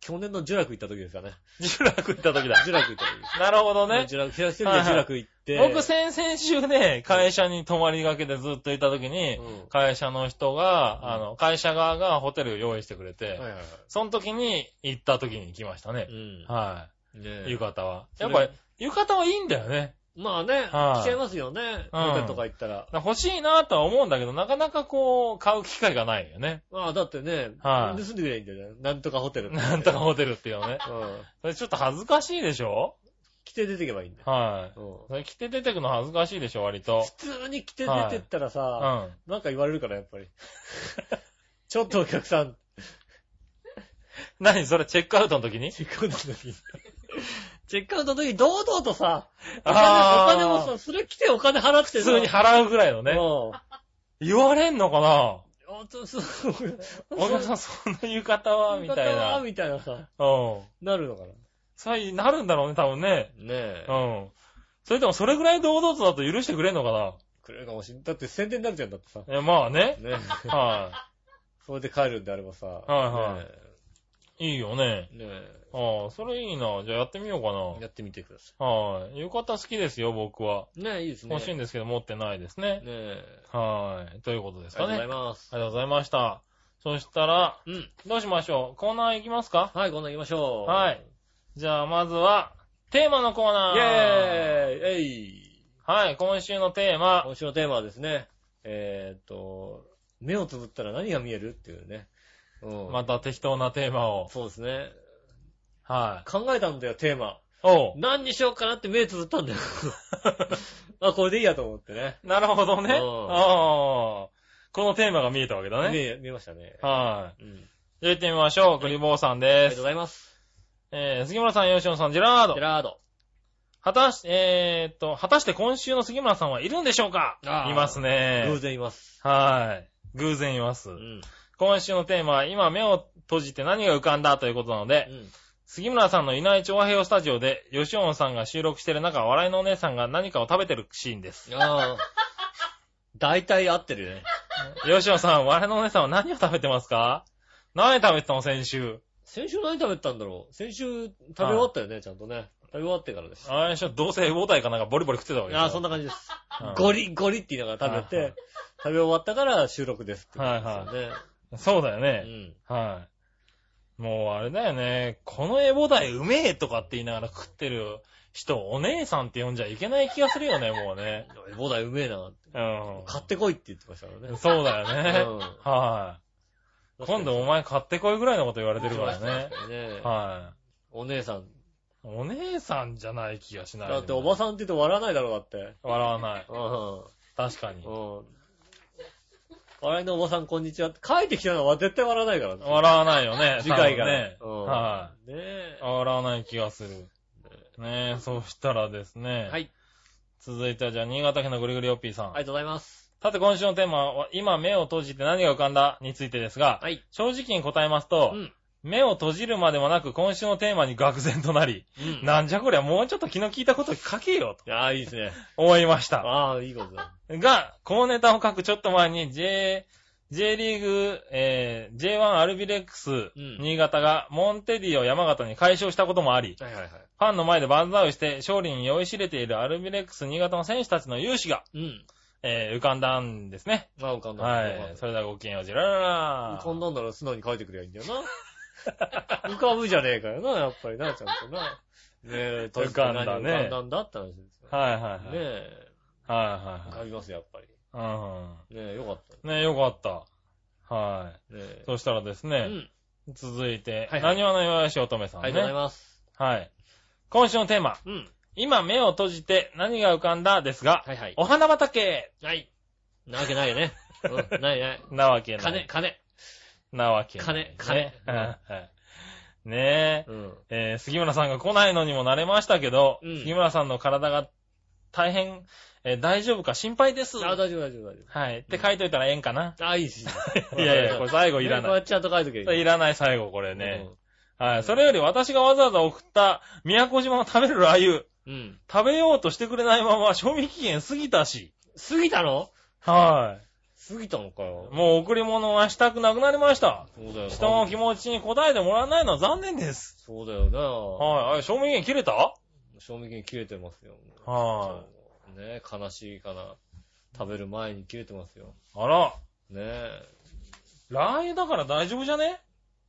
去年のジュラク行った時ですかね。い。ジュラク行った時だ。ジュラク行った時。なるほどね。ジュラク、一人でジュラク行って。僕先々週ね、会社に泊まりがけでずっといた時に、うん会社の人が、あの、会社側がホテルを用意してくれて、はいはいはい。その時に行った時に来ましたねう。ん。はねい。え浴衣は。やっぱり、浴衣はいいんだよね。まあね、はい着ちゃいますよね。うんホテルとか行ったら。欲しいなとは思うんだけど、なかなかこう、買う機会がないよね。まあだってね、はい盗んでくればいいんだよね。なんとかホテル。なんとかホテルっていうのね。うん。それちょっと恥ずかしいでしょ？着て出てけばいいんだよ。はい。うん。それ着て出てくの恥ずかしいでしょ、割と。普通に着て出てったらうさ、ん。なんか言われるから、やっぱり。ちょっとお客さん、何それチェックアウトの時に？チェックアウトの時に。チェックアウトの時に堂々とさ、お金、お金もさ、それ来てお金払って普通に払うぐらいのね。うん。言われんのかな？あそうそう。お客さん、そんな浴衣はみたいな。みたいなさ、うん。なるのかそういうなるんだろうね、多分ね。な。ねえう。ん。それでもそれぐらい堂々とだと許してくれんのかな？くれるかもしんない。だって宣伝になるじゃんだってさ。え、まあね。ねえ。はそれで帰るんであればさ。はいはいい。いいよね。ねえ。ねああ、それいいな。じゃあやってみようかえ。やってみてくださな。はい。浴衣好きですよ、僕は。い。ねえ、いいですね。欲しいんでですけど持ってないですねね。え。はい。ということですかね。ありがとうございます。ありがとうございました。そしたら、うん。どうしましょう？コーナー行きますか？はい、今度行きましょう。はい。じゃあ、まずは、テーマのコーナー。イェーイえいはい、今週のテーマ。今週のテーマはですね、えーっと、目をつぶったら何が見える？っていうね。うん。また適当なテーマを。そうですね。はい。考えたんだよ、テーマ。おう。何にしようかなって目つぶったんだよ。あ、これでいいやと思ってね。なるほどね。あうんあ。このテーマが見えたわけだね。見え、見えましたね。はい。うん。じゃあ行ってみましょう。クリボーさんありがとうご。ざいます。えー、杉村さん、吉野さん、ジェラードジェ。ラード。果たし、えーっと、果たして今週の杉村さんはいるんでしょうか？あーいますね。偶然います。はい。偶然いますう。ん。今週のテーマは、今目を閉じて何が浮かんだということなので、うん。杉村さんのいない調和平和スタジオで、吉尾さんが収録している中、笑いのお姉さんが何かを食べてるシーンです。ああ。大体合ってるよね。吉尾さん、笑いのお姉さんは何を食べてますか？何食べてたの先週？先週何食べてたんだろう？先週食べ終わったよね、ちゃんとね。食べ終わってからです。あれでしょ、どうせボタイかなんかボリボリ食ってたわけでしょ。ああ、そんな感じです。うんゴリゴリって言いながら食べはいはて、食べ終わったから収録ですってはいことですよね。そうだようね。ん。はい。もうあれだよね。このエボダイうめえとかって言いながら食ってる人、お姉さんって呼んじゃいけない気がするよね、もうね。ボダイうめえなって。うん。買ってこいって言ってましたからね。そうだよね。うんはい。今度お前買ってこいぐらいのこと言われてるからね。ねはお姉さん。い。お姉さんじゃない気がしない。だっておばん。さんって言って笑わないだろうだって。笑わない。うん。確かに。うん。笑いのおばさんこんにちはって書いてきたのは絶対笑わないからね。笑わないよね。次回が。ね。うんはねえい。。笑わない気がする。ねえ、そうしたらですね。はい。続いてはじゃあ、新潟県のぐりぐりおっぴーさん。ありがとうございます。さて今週のテーマは、今目を閉じて何が浮かんだについてですが、はい。正直に答えますと、うん。目を閉じるまでもなく今週のテーマに愕然となり、うん。なんじゃこりゃもうちょっと気の利いたこと書けよとああ、いいですね。思いました。ああ、いいことだ。が、このネタを書くちょっと前に J、J リーグ、えー、J1 アルビレックス、ん新潟がモンテディを山形に解消したこともあり、はいはいはい。ファンの前で万歳をして勝利に酔いしれているアルビレックス新潟の選手たちの勇姿が、うん。えー浮かんだんですね。まあ、浮かんだ。はい。それではごきげんよう、じららら浮かんだんなら素直に書いてくればいいんだよな。浮かぶじゃねえかよな、やっぱりな、ちゃんとな。ねえ、浮かんだね浮かんだんだって話ですよ。はいはいはい。ねえ、はいはいはい。浮かびます、やっぱり。うねえ、よかった。ん。ねよかった。はねえい。。そしたらですね、うん。続いて、はいはい何話の弱いし乙女さんね。ありがとうございます。はい。今週のテーマ、うん。今目を閉じて何が浮かんだですが、はいはい。お花畑はい。なわけないよね。うん、ないない。なわけない。金、金。なわけ。金金ねえ。うん。えー杉村さんが来ないのにも慣れましたけど、うん杉村さんの体が大変、えー大丈夫か心配です。あ、大丈夫、大丈夫、大丈はい。って書いといたらええんかな。夫。あ、いいし。いやいや、これ最後いらない。これちゃんと書いとけそれいらない最後これね。うんはい。それより私がわざわざ送った宮古島の食べるラー油、うん。食べようとしてくれないまま賞味期限過ぎたし。過ぎたの？は過ぎたのかよい。。もう贈り物はしたくなくなりました。そうだよ。人の気持ちに応えてもらわないのは残念です。そうだよな。はい。あれ、賞味期限切れた？賞味期限切れてますよ。はね悲しいかな。食べる前に切れてますよ。い。あら、ねえ。ラー油だから大丈夫じゃね？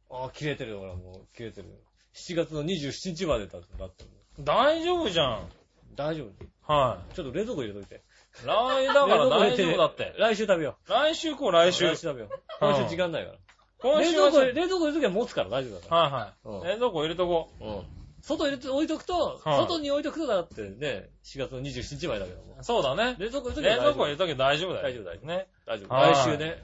あ、切れてるよ、ほら、もう、切れてる。7月の27日までだだって。大丈夫じゃん。大丈夫？はちょっと冷蔵庫入れといて。い。ラー油だから大丈夫だって。来週食べよ来週こうう。来週。来週食べよう。今週時間ないから。今週は冷蔵庫、冷蔵庫入れときは持つから大丈夫だかはいはい。うん冷蔵庫入れとこら。うん。外入れて置いとくと、はい外に置いとくとだってね、4月の27日までだけども。う。そうだね。冷蔵庫入れときは冷蔵庫入れとけば大丈夫だよ。大丈夫大丈夫ね。大丈夫。はい来週ね。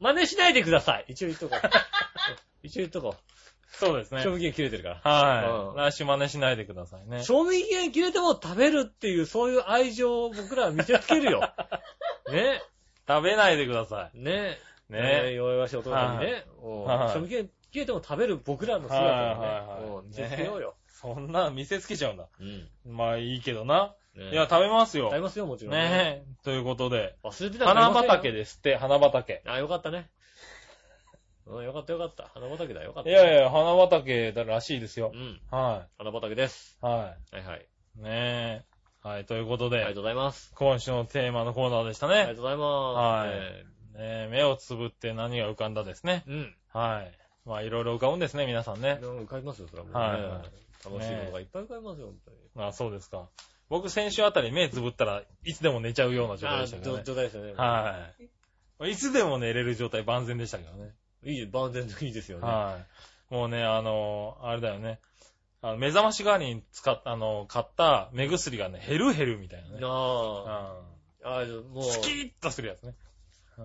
真似しないでください。一応言っとこう。一応言っとこう。そうですね賞。味期限切れてるから。うんはい。来週真似しないでくださいね。賞味期限切れても食べるっていう、そういう愛情を僕らは見せつけるよ。ね。食べないでくださね。い。ね弱々しいお父さんにね。賞味期限切れても食べる僕らの姿をねはいはいはいうん見せつけようよ。そんな見せつけちゃうんだ。うん。まあいいけどな。ねいや、食べますよ食べ。ますよ、もちろん。ねえ。ということで。忘れてた花畑で。ですって、花畑。あ、よかったね。うん、よかったよかった。花畑だよかった。いやいや、花畑だらしいですよう。ん。は花畑です。い。ははいはい。い。ねえ。はい、ということでありがと、うございます。今週のテーマのコーナーでしたね。ありがとうございます。はいねねえ目をつぶって何が浮かんだですね。うん。はい。まあ、いろいろ浮かぶんですね、皆さんね。浮かびますよ、それはもうね。はいはい楽しいものがいっぱい浮かびますよ、本当に。あ、そうですか。僕、先週あたり目つぶったらいつでも寝ちゃうような状態あでしたけどね。状態ですよね。はい。いつでも寝れる状態万全でしたけどね。いい、万全でいいですよね。はい。もうね、あの、あれだよね。あの目覚まし代わりに使っあの、買った目薬がね、減る減るみたいなね。なあ。うあもう、ん。スキーッとするやつね。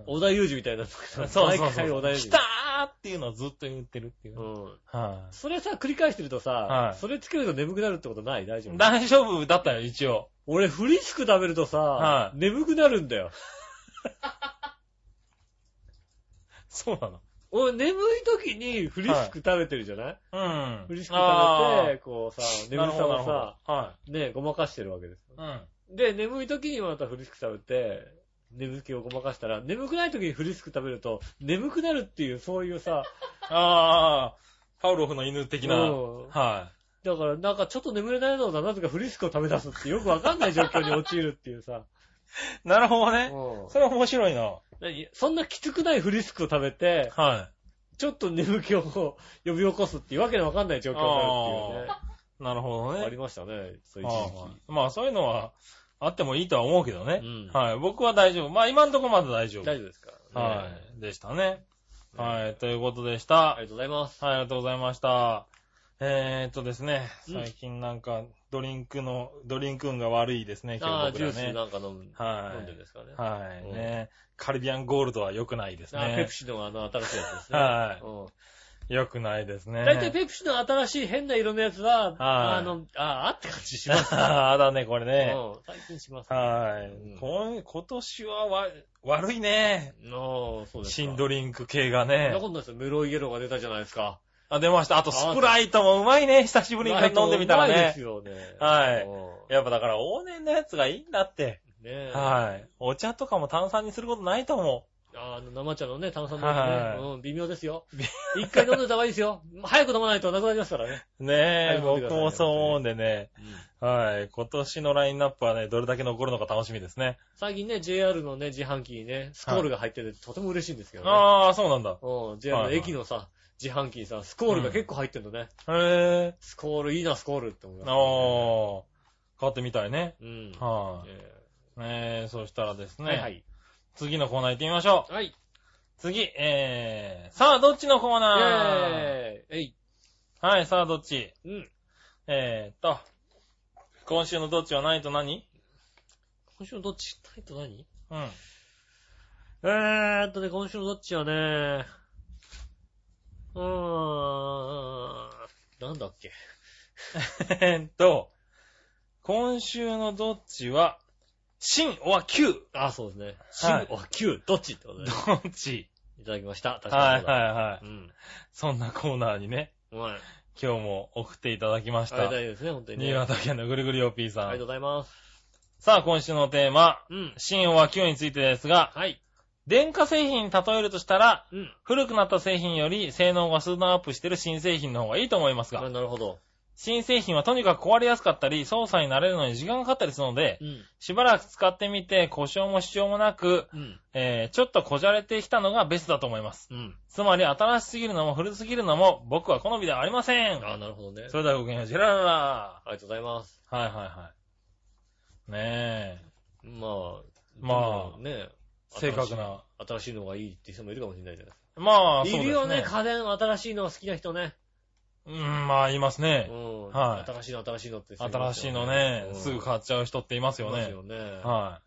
小田裕二みたいな。そうそう毎そう。回小田裕来たーっていうのをずっと言ってるっていう。二。うん。はそれさ、繰り返してるとさはい、それつけると眠くなるってことない？大丈い。夫？大丈夫だったよ、一応。俺、フリスク食べるとはさ、い眠くなるんだよ。そうなの？俺、眠い時にフリスク食べてるじゃない？うん。フリスク食べて、こうさ、ー眠さをさ、、ね、ごまかしてるわけです。うん。で、眠い時にまたフリスク食べて、眠気をごまかしたら、眠くない時にフリスク食べると、眠くなるっていう、そういうさ、ああ、パウロフの犬的な。うんはだからなんかちょっと眠れないのだなとかフリスクを食べ出すってよくわかんない状況に陥るっていうさ。い。なるほどね。うんそれ面白いな。何？そんなきつくないフリスクを食べて、はちょっと眠気を呼び起こすっていうわけのわかんない状況になるっていうね。い。なるほどね。ありましたね、そういうはい時はいまあそういうのはあってもいいとは思うけどね期。。うんはい。僕は大丈夫。まあ今んとこまだ大丈夫。大丈夫ですか？はい。でしたね。ねはい。ということでした。はい。ありがとうございます。ありがとうございました。えーっとですね、うん最近なんかドリンクの、ドリンク運が悪いですね、ああ、今日僕らね。ジュースなんか飲む、はい飲んでるんですかね。はい。うんね。カリビアンゴールドは良くないですあね。ペプシのあの新しいやつですね。はいうん良くないですね。大体ペプシの新しい変な色のやつは、あの、ああって感じします。ああ、だね、これね。うん最近します。はいうん。こん今年はわ悪いね。ああ、そうですか。新ドリンク系がそんなねこ。とないですよ。メロイイエローが出たじゃないですか。あ、出ました。あとスプライトもうまいね。久しぶりに飲んでみたらねうまいです。よね。はいうんやっぱだから往年のやつがいいんだって。ねえ。はい。お茶とかも炭酸にすることないと思あの、生茶のね、炭酸のやつはいね。うん、微妙ですよ。一回飲んでた方がいいですよ。早く飲まないとなくなりますからね。う。ねえ、僕もそう思うんでね。うんはい。今年のラインナップはね、どれだけ残るのか楽しみですね。最近ね、JR のね、自販機にね、スコールが入ってて、とても嬉しいんですけどね。ああ、そうなんだ。うん、JR の駅のさ、自販機にさ、スコールが結構入ってんのね。へえ。スコールいいな、スコールって思います、ああ、買ってみたいね。うん。はい。えねえ、そしたらですね。ーはいはい。次のコーナー行ってみましょう。はい。次、えー、さあ、どっちのコーイナー？ェーい。はい、さあ、どっち？うん。えーっと、今週のどっちは何と何？今週のどっち？タイト何？うん。えーっとね、今週のどっちはね、うーん。なんだっけ？えーっと、今週のどっちは、新おは旧あ、そうですね。はい新、お、旧、どっちってことで。どっち？いただきました。確はいかにはいはい。うん。そんなコーナーにね、はい。今日も送っていただきましたありがた。いですね、本当にね。新潟県のぐるぐるよーさありがとうんご。ざいます。さあ、今週のテーマ、うん。新おは旧についてですが、はい。電化製品に例えるとしたら、うん。古くなった製品より性能が数段アップしてる新製品の方がいいと思いますあが、なるほど。新製品はとにかく壊れやすかったり、操作に慣れるのに時間がかかったりするので、うん。しばらく使ってみて故障も支障もなく、うん。えー、ちょっとこじゃれてきたのがベストだと思います。うん。つまり新しすぎるのも古すぎるのも僕は好みではありません。あなるほどね。それではごきげんよう、ジェラララありがとうございます。はいはいはい。ねえ。まあ、まあでもね、正確な。新しいのがいいって人もいるかもしれないじゃないまあ、ですか。そうですいるよね、家電新しいのが好きな人ね。うん、まあ、いますうね。ん。はい新しいの、新しいのって。新しいのね、すぐ買っちゃう人っていますよね。いますよね。は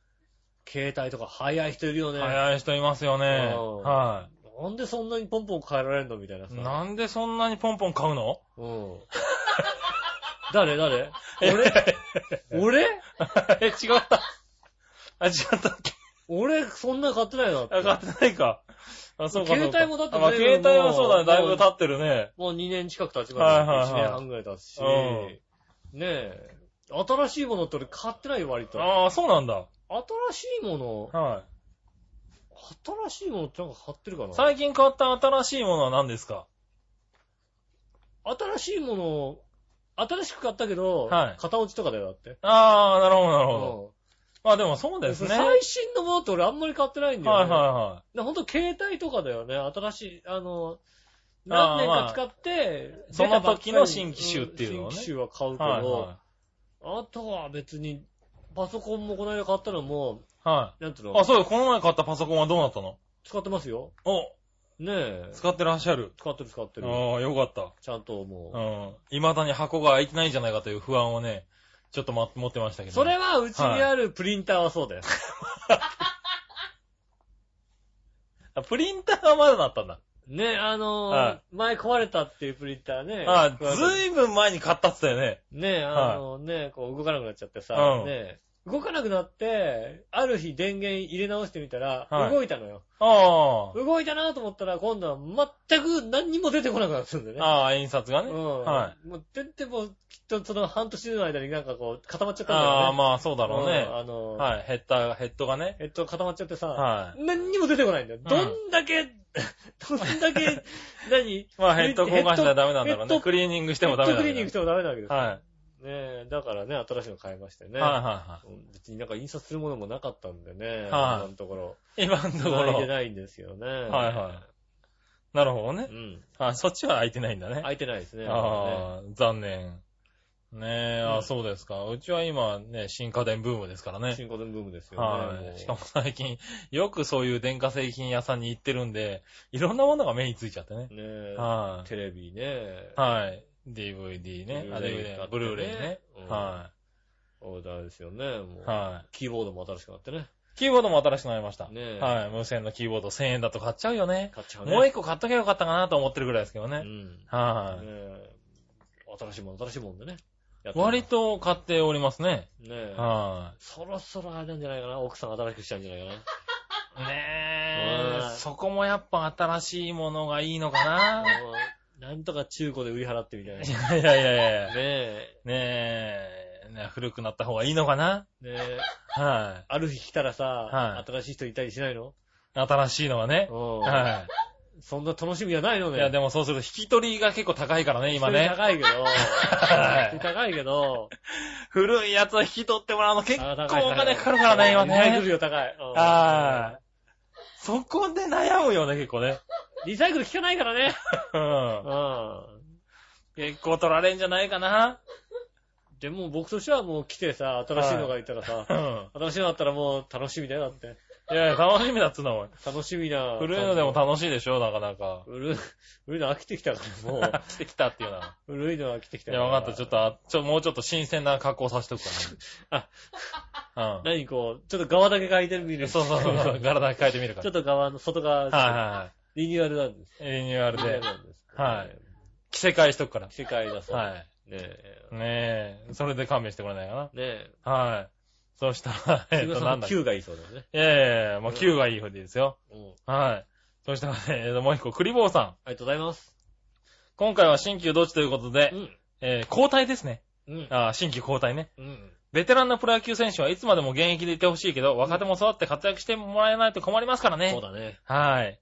携帯とか早い人いるよい。ね。早い人いますよね。うんはなんでそんなにポンポン変えられるのみたいなさ。い。なんでそんなにポンポン買うの？うん。誰誰？俺？俺？え、違った。あ、違ったっけ？俺、そんな買ってないなって。あ、買ってないか。あ、そうかそうか。携帯もだってあまあ、携帯はそうだね。だいぶ経ってるね。もう2年近く経ちはいはいはいますよ。1年半ぐらい経つし。うんねえ。新しいものって俺買ってないよ、割と。ああ、そうなんだ。新しいもの、は新しいものってなんか買ってるかい。な？最近買った新しいものは何ですか？新しいもの、新しく買ったけど、はい型落ちとかだよ、だって。ああ、なるほど、なるほど。あでもそうですね。はい最新のものって俺あんまり買ってないんだよね。はいはだほんと携帯とかだよね。新しい、あの、何年か使って、その時の新機種っていうのをねん新機種は買うい。けど、はいはあとは別に、パソコンもこの間買ったのも、い。はなんていうい。の？あ、そうよ。この前買ったパソコンはどうなったの？使ってますよ。お、ねえ。使ってらっしゃる。使ってる使ってる。ああ、よかった。ちゃんともう。うん。未だに箱が開いてないんじゃないかという不安をね、ちょっとま持ってましたけど。それはうちにあるプリンターはそうだよ。あプリンターはまだなったんだ。ね、あのーは前壊れたっていうプリンターね。あ壊れたずいぶん前に買ったって言ったよね。ね、あのね、こう動かなくなっちゃってさ、うんね、動かなくなって、ある日電源入れ直してみたら、はい動いたのよ。あ動いたなと思ったら、今度は全く何にも出てこなくなったんだよあ。ね。ああ、印刷がね。うん。はもう、全然もう、きっとその半年の間になんかこう、固まっちゃったんだよね。ああ、まあそうだろうねん。あの、はい。ヘッダー、ヘッドがね。えっと、固まっちゃってさ、はい。何にも出てこないんだよ。うんどんだけ、どんだけ、何？まあヘッド交換したらダメなんだろうね。ヘッドクリーニングしてヘッもダメだよドクリーニングしてもダメなわけですよ。はい。ねえ、だからね、新しいの買いましてね。はいはいはうん別になんか印刷するものもなかったんでね。はい今のところ。い。今のところ。開いてないんですよね。はいはいなるほどねう。ん。あ、そっちは開いてないんだね。開いてないですね。ああ、残念。ねえ、あうんそうですか。うちは今ね、新家電ブームですからね。新古典ブームですよね。もうはい。しかも最近、よくそういう電化製品屋さんに行ってるんで、いろんなものが目についちゃってね。ねえ、はい。テレビね。はい。DVD ね。あ、DVD DVD、ブルーレイね。うんはオーダーですよね。もい。うはキーボードも新しくなってね。い。キーボードも新しくなりました。ねえはい。無線のキーボード1000円だと買っちゃうよね。買っちゃうね。もう一個買っとけばよかったかなと思ってるぐらいですけどね。うん。ねはえ新しいもん、新しいもんでね。割と買っておりますね。ねえ。はそろそろあれなんじゃないかな。奥さん新しくしたんじゃないかな。い。ねうんえ。そこもやっぱ新しいものがいいのかな。なんとか中古で売り払ってみたいな。いねやいやいやいや。え。ねえ、ね古くなった方がいいのかな？ねえ。はある日来たらさ、はい新しい人いたりしないの？い。新しいのはね。うん。はそんな楽しみはないのい。ね。いや、でもそうすると引き取りが結構高いからね、今ね。高いけど、はい高いけど、古いやつを引き取ってもらうの結構あお金かかるからね、今ね。リサイクル料高い。うんはい。そこで悩むよね、結構ね。リサイクル効かないからね。うんう。ん。結構取られんじゃないかな。でも僕としてはもう来てさ、新しいのがいたらさう、ん。新しいのだったらもう楽しみだよ、だって。いやいや、楽しみだっつうの、おい。楽しみな。古いのでも楽しいでしょ、なかなか。古い、古いの飽きてきたから、もう。来てきたっていうのは。古いの飽きてきたいや、わかった。ちょっと、あちょ、もうちょっと新鮮な格好させておくからね。何こう、ちょっと側だけ変えてみうん。る。そうそうそう。柄だけ変えてみるから。ちょっと側の外側、はいはいはい。リニューアルなんです。リニューアルで。なんです。はい着せ替えしとくから。世界だそう。はねえ。い。ねえ、それで勘弁してくれないかねえ。な。はい。そしたら、えっと、なんんだっけ。9がいいそうだよね。いやいやいや、もう9がいい方でいいですよ。うん。はい。そしたらね、えっと、もう一個、クリボーさん。ありがとうございます。今回は新旧どっちということでう、ん。えー交代ですね。うん。あー新旧交代ね。うん。ベテランのプロ野球選手はいつまでも現役でいてほしいけど、若手も育って活躍してもらえないと困りますからね。そうだね。はい。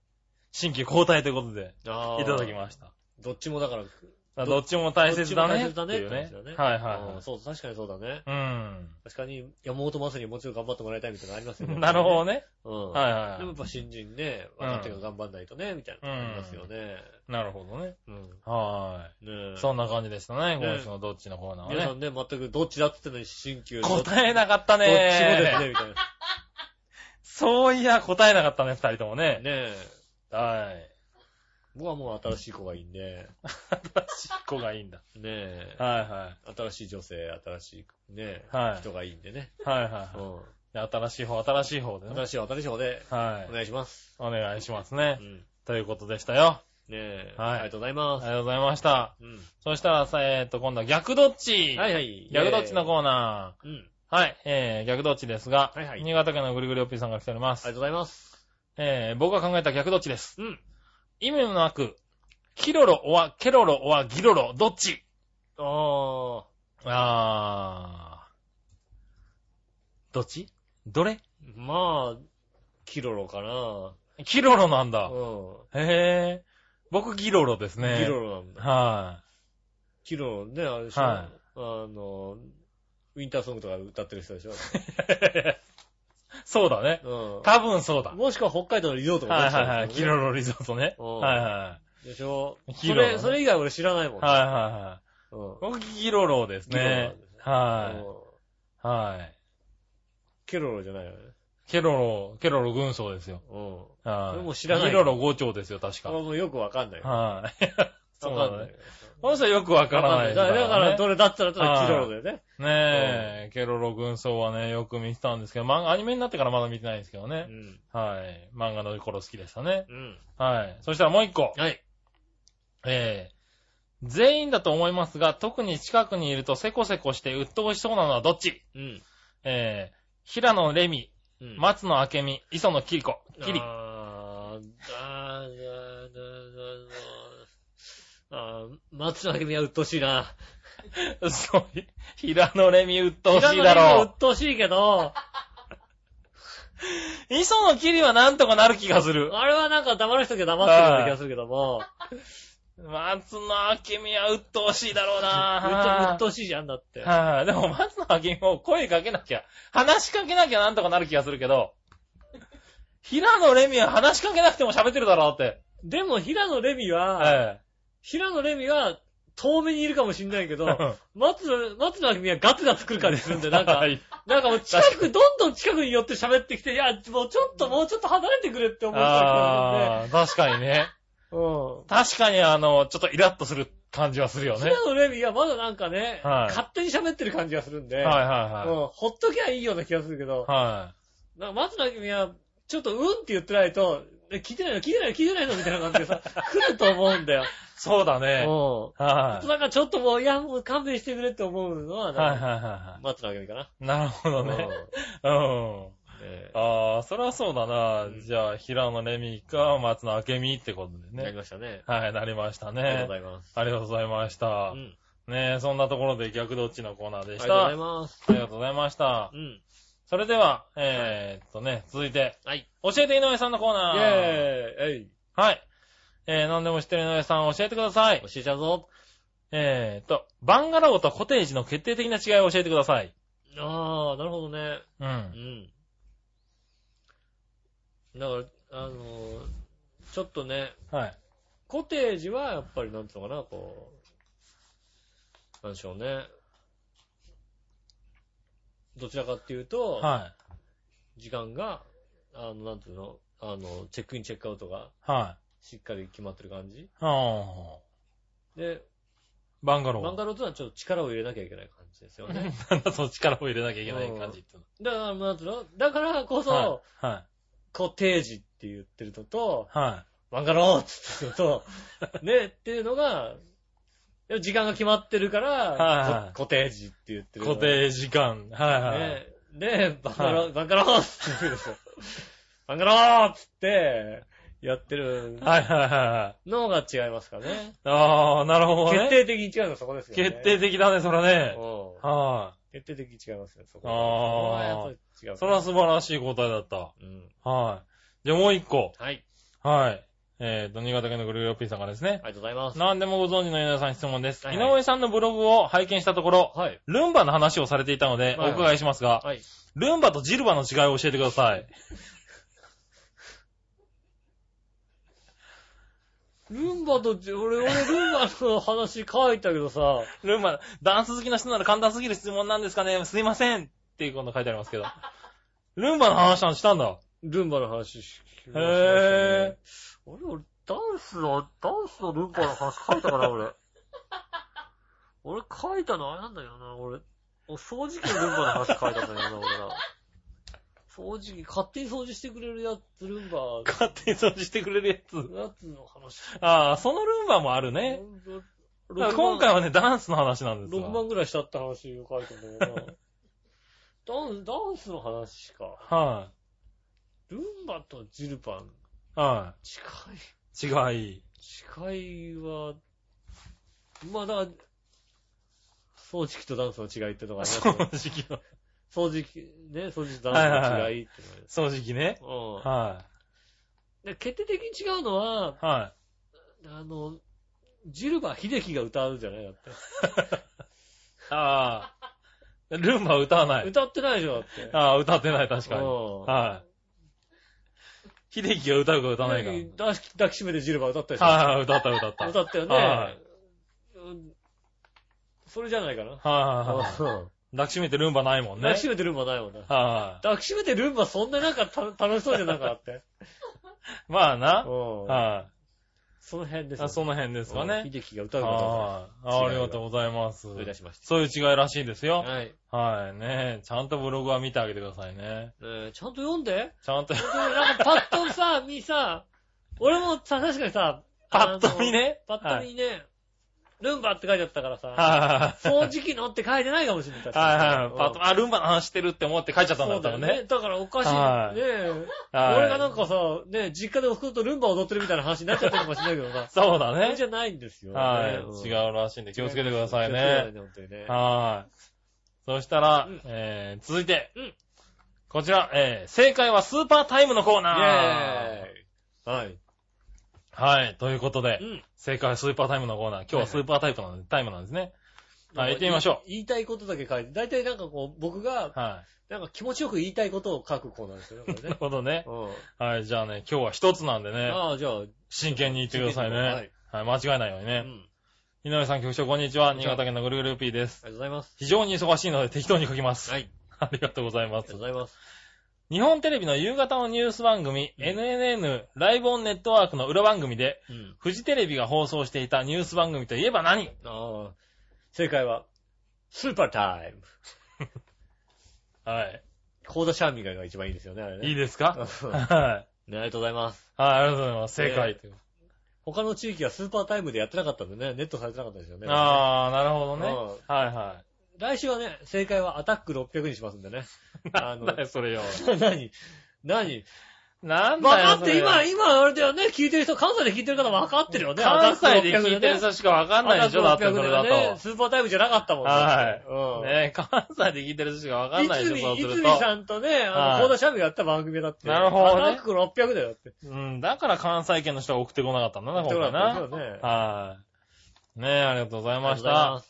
新旧交代ということで、ああ。いただきました。どっちもだから、どどっちも大切だね。大切だねね。はいはいうんそう、確かにそうだね。はい。確かに、山本マスにもちろん頑張ってもらいたいみたいなのありますよね。うん。なるほどね。うん。はいはいでもやっぱ新人ね、若手が頑張んないとね、みたいなのありますよね。なるほどね。うん。はねえい。そんな感じでしたね、ね今週のどっちのコーナーはね。皆さんね、全くどっちだって言ってんのに、新旧答えなかったどっちもですねね、みたいな。そういや、答えなかったね、二人ともね。ねえ。はい。僕はもう新しい子がいいんで、新しい子がいいんだ。ねえ。はいはい。新しい女性、新しい、ねえ、はい人がいいんでね。はいはいはい。うん。で新しい方、新しい方でね。新しい、新しい方で、はいお。願いします。お願いしますねう。ん。ねということでしたよ。え。はいありがとうございます。ありがとうございました。うん。そしたらさ、えっと、今度は逆どっちはいはい。逆どっちのーコーナうん。ー。はい。えー、逆どっちですが、はいはい新潟県のぐりぐりおっぴーさんが来ております。ありがとうございます。えー、僕が考えた逆どっちです。うん。意味もなく、キロロ、おわ、ケロロ、おわ、ギロロ、どっち？あー。あー。どっち？どれ？まあ、キロロかな。キロロなんだ。うへー。僕ギロロですん。ね。キロロなんだ。はキロロね、あれでしょ。はあの、ウィンターソングとか歌ってる人でしょ。い。そうだね。う多分そうだ。ん。もしくは北海道のリゾートはいはいはい。キロロ。ロリゾートね。うんはいはでしょ？キロロねそれ、それ以外俺知らないもんい。はいはいはい。うん。僕ギロロですギロロなんね。はい。うんはい。ケロロじゃないよね。ケロロ、ケロロ軍曹ですよ。うん。はい。それも知らないギロロ5丁ですよ、確か。あもうよくわかんない。はい。そうわかんない。この人はよくわからないだからどれだったら、ただキロロだよね。ねえ、ケロロ軍曹はね、よく見てたんですけど、漫画、アニメになってからまだ見てないんですけどうね。ん。はい。漫画の頃好きでしたね。うん。はい。そしたらもう一個。はい。えー、全員だと思いますが、特に近くにいるとセコセコして鬱陶しそうなのはどっち？うん。えー、平野レミ、うん。松野明美、磯野キリコ、キリ。あー、あー、あ松野明美は鬱陶しいな。そう、平野レミ鬱陶しいだ平野レミはろ鬱陶しいけど、う。磯野キリはなんとかなる気がする。あれはなんか黙る人が黙ってるような気がするけども、松野明美は鬱陶しいだろう鬱な陶しいじゃんだって。はい、でも松野明美も声かけなきゃ、話しかけなきゃなんとかなる気がするけど、平野レミは話しかけなくても喋ってるだろうって。でも、平野レミは、え平野レミは、遠目にいるかもしんないけど、え。松野、松野明美はガツガツ来る感じするんで、なんかは、いなんかもう近く、どんどん近くに寄って喋ってきて、いや、もうちょっと、もうちょっと離れてくれって思う人がああ、確かにね。うん。確かにあの、ちょっとイラッとする感じはするよね。平野レミはまだなんかね、はい勝手に喋ってる感じがするんで、はいはいうん、ほっときゃいいような気がするけど、はなんか松野明美は、ちょっとうんって言ってないと、え聞いてないの？聞いてないの？聞いてないの？みたいな感じでさ、来ると思うんだよ。い。そうだね。うはん。なんかちょっともう、いや、もう勘弁してくれって思うのは、い。はいはいなんかは松野明美かな。い。なるほどね。うん。うんねああ、それはそうだなうん。じゃあ、平野レミか松野明美ってことでやりね。ましたね。はい、なりましたありがとうねご。ざいます。ありがとうございましたう。ん。ねえ、そんなところで逆どっちのコーナーでした。ありがとうございあます。りがとうございましたう。ん。それでは、えーっとね、続いて、はい。教えて井上さんのコーイナー。ェーイえいはい。えー、何でも知ってる井上さん教えてください教。えちゃうぞ。えーっと、バンガローとコテージの決定的な違いを教えてください。ああ、なるほどね。う。うんん。だから、あのーちょっとね、はい。コテージはやっぱりなんつうのかな、こう、なんでしょうね。どちらかっていうと、はい。時間が、あの、なんていうの、あの、チェックインチェックアウトがはい。しっかり決まってる感じ。あで、ーバンガロー。バンガローとはちょっと力を入れなきゃいけない感じですよね。なんだその力を入れなきゃいけない感じっていうだから、なんていうのだからこそ、の。はい。はい。コテージって言ってるのと、はい。バカ野郎っつってと、ね、っていうのが、でも時間が決まってるから、はいはいこ固定時って言ってる。固定時間。はいはい。ね。で、バカ野は郎、バカ野郎って言うんですよ。バカ野郎っつって、やってるはいはいはいはい。のが違いますからね。ああ、なるほどね。決定的に違うのはそこですよね。決定的だね、それね。うんは決定的に違いますよ、そこ。あーそこはやっぱり違う。い。それは素晴らしい答えだった。うん。はい。じゃあもう一個。はい。はい。えーと、新潟県のぐるぐるおっぴーさんからですね。ありがとうございます。何でもご存知の皆さん質問です。はいはい井上さんのブログを拝見したところ、はい。ルンバの話をされていたので、はいお伺いしますが、はい。ルンバとジルバの違いを教えてください。ルンバと、俺、俺、ルンバの話書いたけどさ、ルンバ、ダンス好きな人なら簡単すぎる質問なんですかねすいませんっていうこと書いてありますけど。ルンバの話したんだ。ルンバの話聞きましたねへあれ、俺、ダンスの、ダンスのルンバの話書いたかな、俺。俺書いたのあれなんだよな、俺。お掃除機のルンバの話書いたんだよな、俺な。掃除機、勝手に掃除してくれるやつ、ルンバ、勝手に掃除してくれるやつ。やつの話。ああ、そのルンバもあるね。だから今回はね、ダンスの話なんです6よ。万ぐらいしたって話を書いたんだけどな。ダンス、ダンスの話か。はルンバとジルパン、い。は近い。い。違い。違いは、まあだ掃除機とダンスの違いってのがあります掃。除機の。掃除機、ね、掃除とダンスの違いってのがあります掃除機ね。うんはで決定的に違うのは、い。はあの、ジルバ秀樹が歌うじゃないだって。い。ああ。ルンバは歌わない。歌ってないでしょ、だって。ああ、歌ってない、確かに。うんはい。秀樹が歌うか歌わないか。はい抱き抱きしめてジルバ歌ったでしょ。はい、歌った歌った。歌ったよね。はいうんそれじゃないかな。はいはいはい。うん抱きしめてルンバないもんね。抱きしめてルンバないもんな。は抱きしめてルンバそんななんかた楽しそうじゃなかった？まあな。うんはその辺ですい。あその辺ですかうんね。秀樹が歌うかどうはい。あありがとうございますか。思い出しましそういう違いらしいですた。よ。はい。はい。ねちゃんとブログは見てあげてくださいね。えーちゃんと読んで。ちゃんと、本当になんかパッとさ、見さ、俺もさ、確かにさ、パッと見ね。パッと見ね、ルンバって書いてあったからさ、はい。掃除機のって書いてないかもしれない。確はいはい。パッと、あ、ルンバの話してるって思って書いちゃったんだったらそうだよね。ね。だからおかしい。はいね俺がなんかさ、ね実家でおふくろとルンバ踊ってるみたいな話になっちゃったかもしれないけどさ。そうだねそれじ。ゃないんですよ。はい。うん違うらしいんで気をつけてくださいね。いね。はい。そしたらうん、えー、続いてうん、こちら、えー、正解はスーパータイムのコーイナー。ェーイ。はい。はい。ということでう、ん。正解はスーパータイムのコーナー。今日はスーパータイプなんで、タイムなんですね。はい、行ってみましょ言いたいことだけ書いて、だいたいなんかこう、僕がう。、はなんか気持ちよく言いたいことを書くコーナーですよね。なる。ほどね。うん。はい、じゃあね、今日は一つなんでね、ああ、じゃあ、真剣に言ってくださいね。ははいい。間違えないようにね。うん。井上さん局長こんにちは。新潟県のぐるぐる P です。ありがとうございます。非常に忙しいので適当に書きます。はい。ありがとうございますありがとう。ございます。日本テレビの夕方のニュース番組、うん NNN ライブオンネットワークの裏番組で、うん。フジテレビが放送していたニュース番組といえば何？ああ、正解は、スーパータイム。はい。コーダシャーミガが一番いいですよね、あれね。いいですか？うんはい。はい、ね、ありがとうございます。ありがとうございます。正解。他の地域はスーパータイムでやってなかったんでね、ネットされてなかったですよね。あー、なるほどね。うんはいは来週はね、正解はアタック600にしますんでね。い。あなのそれよ。何？何？なんだよ、分かって、今、今、あれだよね、聞いてる人、関西で聞いてる方分かってるよね。関西でアタック600聞いてる人しかわかんないでしょ、だってそれだねと。スーパータイムじゃなかったもんね。はいうん。ね関西で聞いてる人しかわかんないでしょ、そういつみ、いつすると。みさんとね、あはいの、コーダシャーミがやった番組だって。なるほどねアタック600だよって。うん、だから関西圏の人が送ってこなかったんだな、今回そうな。だね。はい。ねえ、ありがとうございました。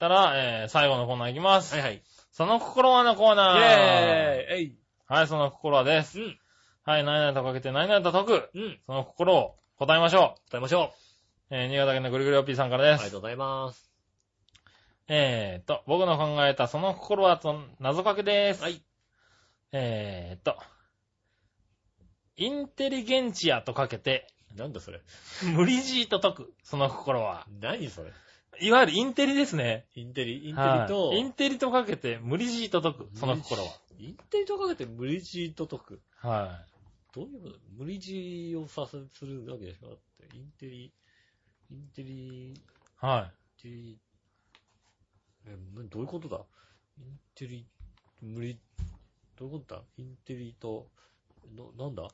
たら、えー、最後のコーナーいきます。はいはい。その心はのコーナー。イェーイえいはい、その心はです。うん。はい、何々とかけて何々と解く。うん。その心を答えましょ答えましょう。えー、新潟県のぐるぐるおっぴーさんからう。あです。りがとうございます。えーっと、僕の考えたその心はと謎かけです。はい。えーっと、インテリゲンチアとかけて、なんだそれ。無理強いと解く。その心は。何それ。いわゆるインテリですね。インテリ、インテリはと、いインテリとかけて無理ジーと解く。その心は。インテリとかけて無理強いと解く。はどういうこと？無理強いをさせ、するわけでしょだって、インテリ、インテリ、インはテリ、え、などういうことだ？インテリ、無理、どういうことだ？インテリと、な、なんだ？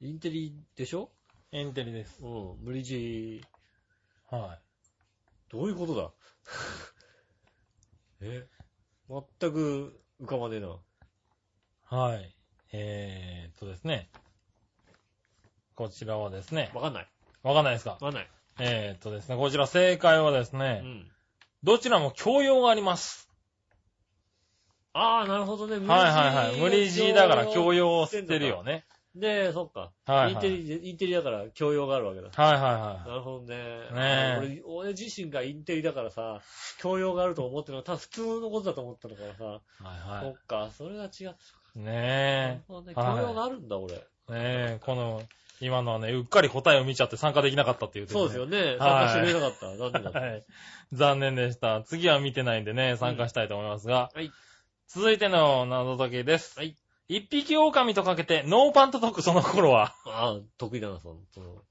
インテリでしょ？い。インテリです。うん、無理強い、はどういうことだ？え全く浮かばねえな。い。はい。えーっとですね。こちらはですね。わかんない。わかんないですか？わかんない。えーっとですね。こちら正解はですうね。ん。どちらも教養があります。ああ、なるほどね。はいはいはい。無理強いだから教養。養を捨てるよね。で、そっか。はいはいインテリ、インテリだから教養があるわけだ。はいはいはなるほどね。ね俺、俺自身がインテリだからさ、教養があると思ってるのは、ただ普通のことだと思ったのからさ、い。はいそはっか、それが違った。ねほどね。はい教養があるんだ、俺。え。ねえ。この、今のはね、うっかり答えを見ちゃって参加できなかったっていう、そうですよね。参はい加してくれなかった。残念だった。はい。残念でした。次は見てないんでね、参加したいと思いますが。はい。続いての謎解きです。はい。一匹狼とかけて、ノーパンと解くその頃は。ああ、得意だな、その、その。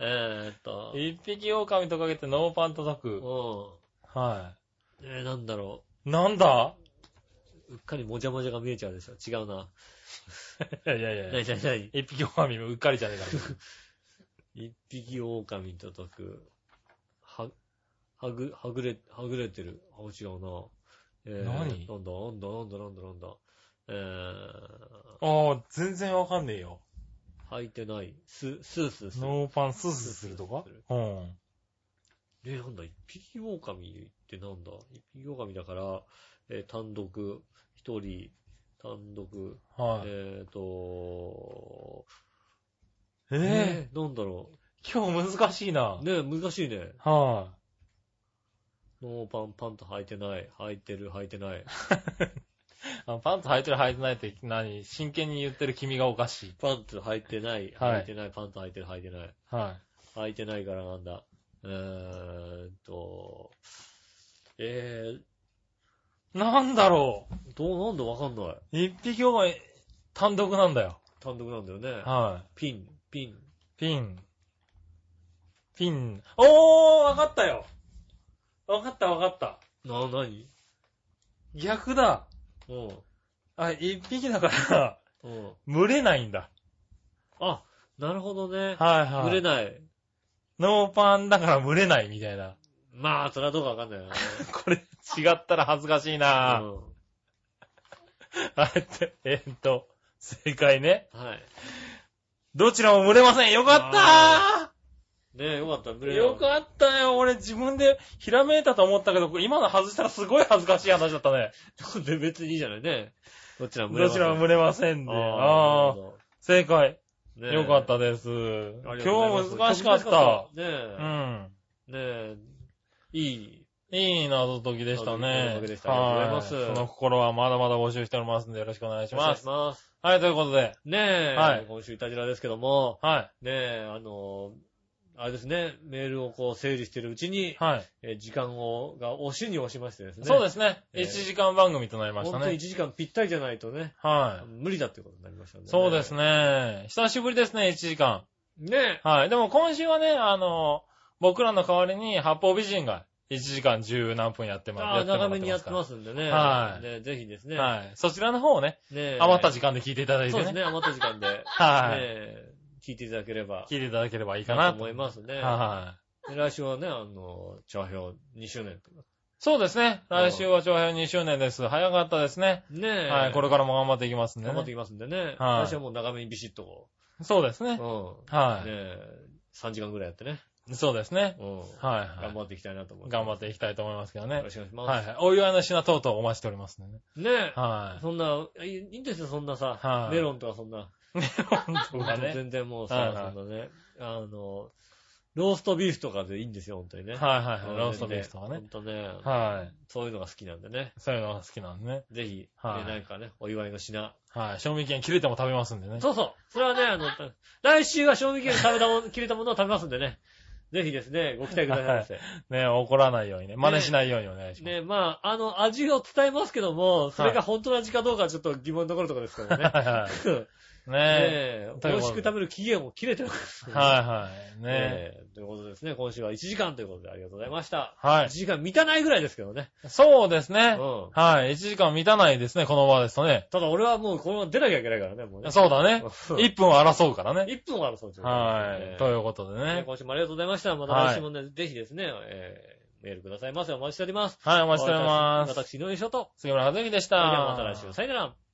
えーっと。一匹狼とかけて、ノーパンと解く。うはん。えー、なんだろい。なんだ？う。うっかりもじゃもじゃが見えちゃうでしょ。違うな。いやいやいやなになになに一匹狼もうっかりじゃねえか 一匹狼と解く。は、はぐ、はぐれ、はぐれてる。あ、違うな。えー、何？なんだ、なんだ、なんだ、なんだ、なんだ？えああ、全然わかんねえよ。ー、履いてない。ス、スースーする。ノーパンスースーするとか？うん。えー、なんだ、一匹狼ってなんだ？一匹狼だから、えー、単独、一人、単独、はい。えーと、ええー、なんだろ今日難しいなう。。ね難しいね。はノーパン、パンと履いてない。履いてる、履いてない。パンツ履いてる履いてないって何？真剣に言ってる君がおかしい。パンツ履いてない。はい履いてない。パンツ履いてる、履いてない。は履いてないからなんだ。えーっと、えい。なんだろー、どう、なんだわかんない。う。一匹狼単独なんだよ。単独なんだよね。はい。ピン、ピン。ピン。ピン。おーわかったよわかったわかった。な、なに逆だ。うん。あ、一匹だから、うん。群れないんだ。あ、なるほどね。はいはい。ぶれない。ノーパンだから群れないみたいな。まあ、それはどうかわかんないな。これ違ったら恥ずかしいなぁ。うんはいって、えーっと、正解ね。はい。どちらも群れません。よかったねえ、よかった。ぶーれよかったよ。俺自分でひらめいたと思ったけど、今の外したらすごい恥ずかしい話だったね。た。で、別にいいじゃないね。どちらもどちらも群れませんで。ああ正解。ねえよかったです。ありが今日難しかった。ねうえ。ん。ねえ。いい。いい謎解きでしたね。謎解きでしたありがとうございますはいその心はまだまだ募集しておりますのでよろしくお願いしお願いします。ます。はい、ということで。ねえ。はい今週いたじらですけども、はねえ、あの、あれですね、メールをこう整理してるうちにい。、はい。えー時間を、が押しに押しましてですね。。そうですすね。えー1時間番組となりました本当に1ね。時間ぴったりじゃないとね、はい。無理だっていうことになりましたんで、そうです。ね。久しぶりですね、1時間。ねはい。でも今週はね、あの、僕らの代わりに八方美人が1時間10何分やってえ。ます。ああ、長めにやってすますんでね。はいねぜひですね。はい。そちらの方をね、ねえ余った時間で聞いていただいてね。そうですね、余った時間で、ね はい。え聞いていただければ、聞いていただければいいかなと思いますね。はで来週はね、あの、調和表2周年。そうですね。来週は長編2周年です。早かったですね。ねえ。はい。これからも頑張っていきますんでね。頑張っていきますんでね。はい来週はもう長めにビシッとこそうですね。う。うん。はねえ、3時間ぐらいやってね。い。そうですね。うん。はいはい頑張っていきたいなと思います。頑張っていきたいと思いますけどねよろ。しくお願いします。はいはい。お祝いの品等々お待ちしておりますね。ねえ。はそんな、いいいいんですよ、そんなさ、はいメロンとかそんな。い。本当だね。全然もうさ、はいはいそんなね、あの、ローストビーフとかでいいんですよ、本当にね。はいはいはい。ローストビーフとかね本。当ね、はい。そういうのが好きなんでね。そういうのが好きなんでね。ぜひ、はいねなんかね、お祝いの品。はい。賞味期限切れても食べますんでね。そうそう。それはね、あの、来週は賞味期限食べたもの、切れたものを食べますんでね。ぜひですね、ご期待くださいませ。ね怒らないようにね。真似しないようにお願いします。ね、まあ、あの、味を伝えますけども、それが本当の味かどうかはちょっと疑問のところとかですけどね。はいはい。ねえ美味しく食べる期限も切れてるから。はいはい。ねええということでですね、今週は1時間ということでありがとうございました。1はい。時間満たないぐらいですけどね。そうですね。うん。はい。1時間満たないですね、このままですとね。ただ俺はもうこのまま出なきゃいけないからね、もうね。そうだね。うん1分を争うからね。1分あるそうはい。ということでねね。今週もありがとうございました。また来週もね、ぜひですね、えーメールくださいませ。お待ちしております。はい、お待ちしております。私、井上翔と。杉村和之でしそれではた。また来週。さよなら。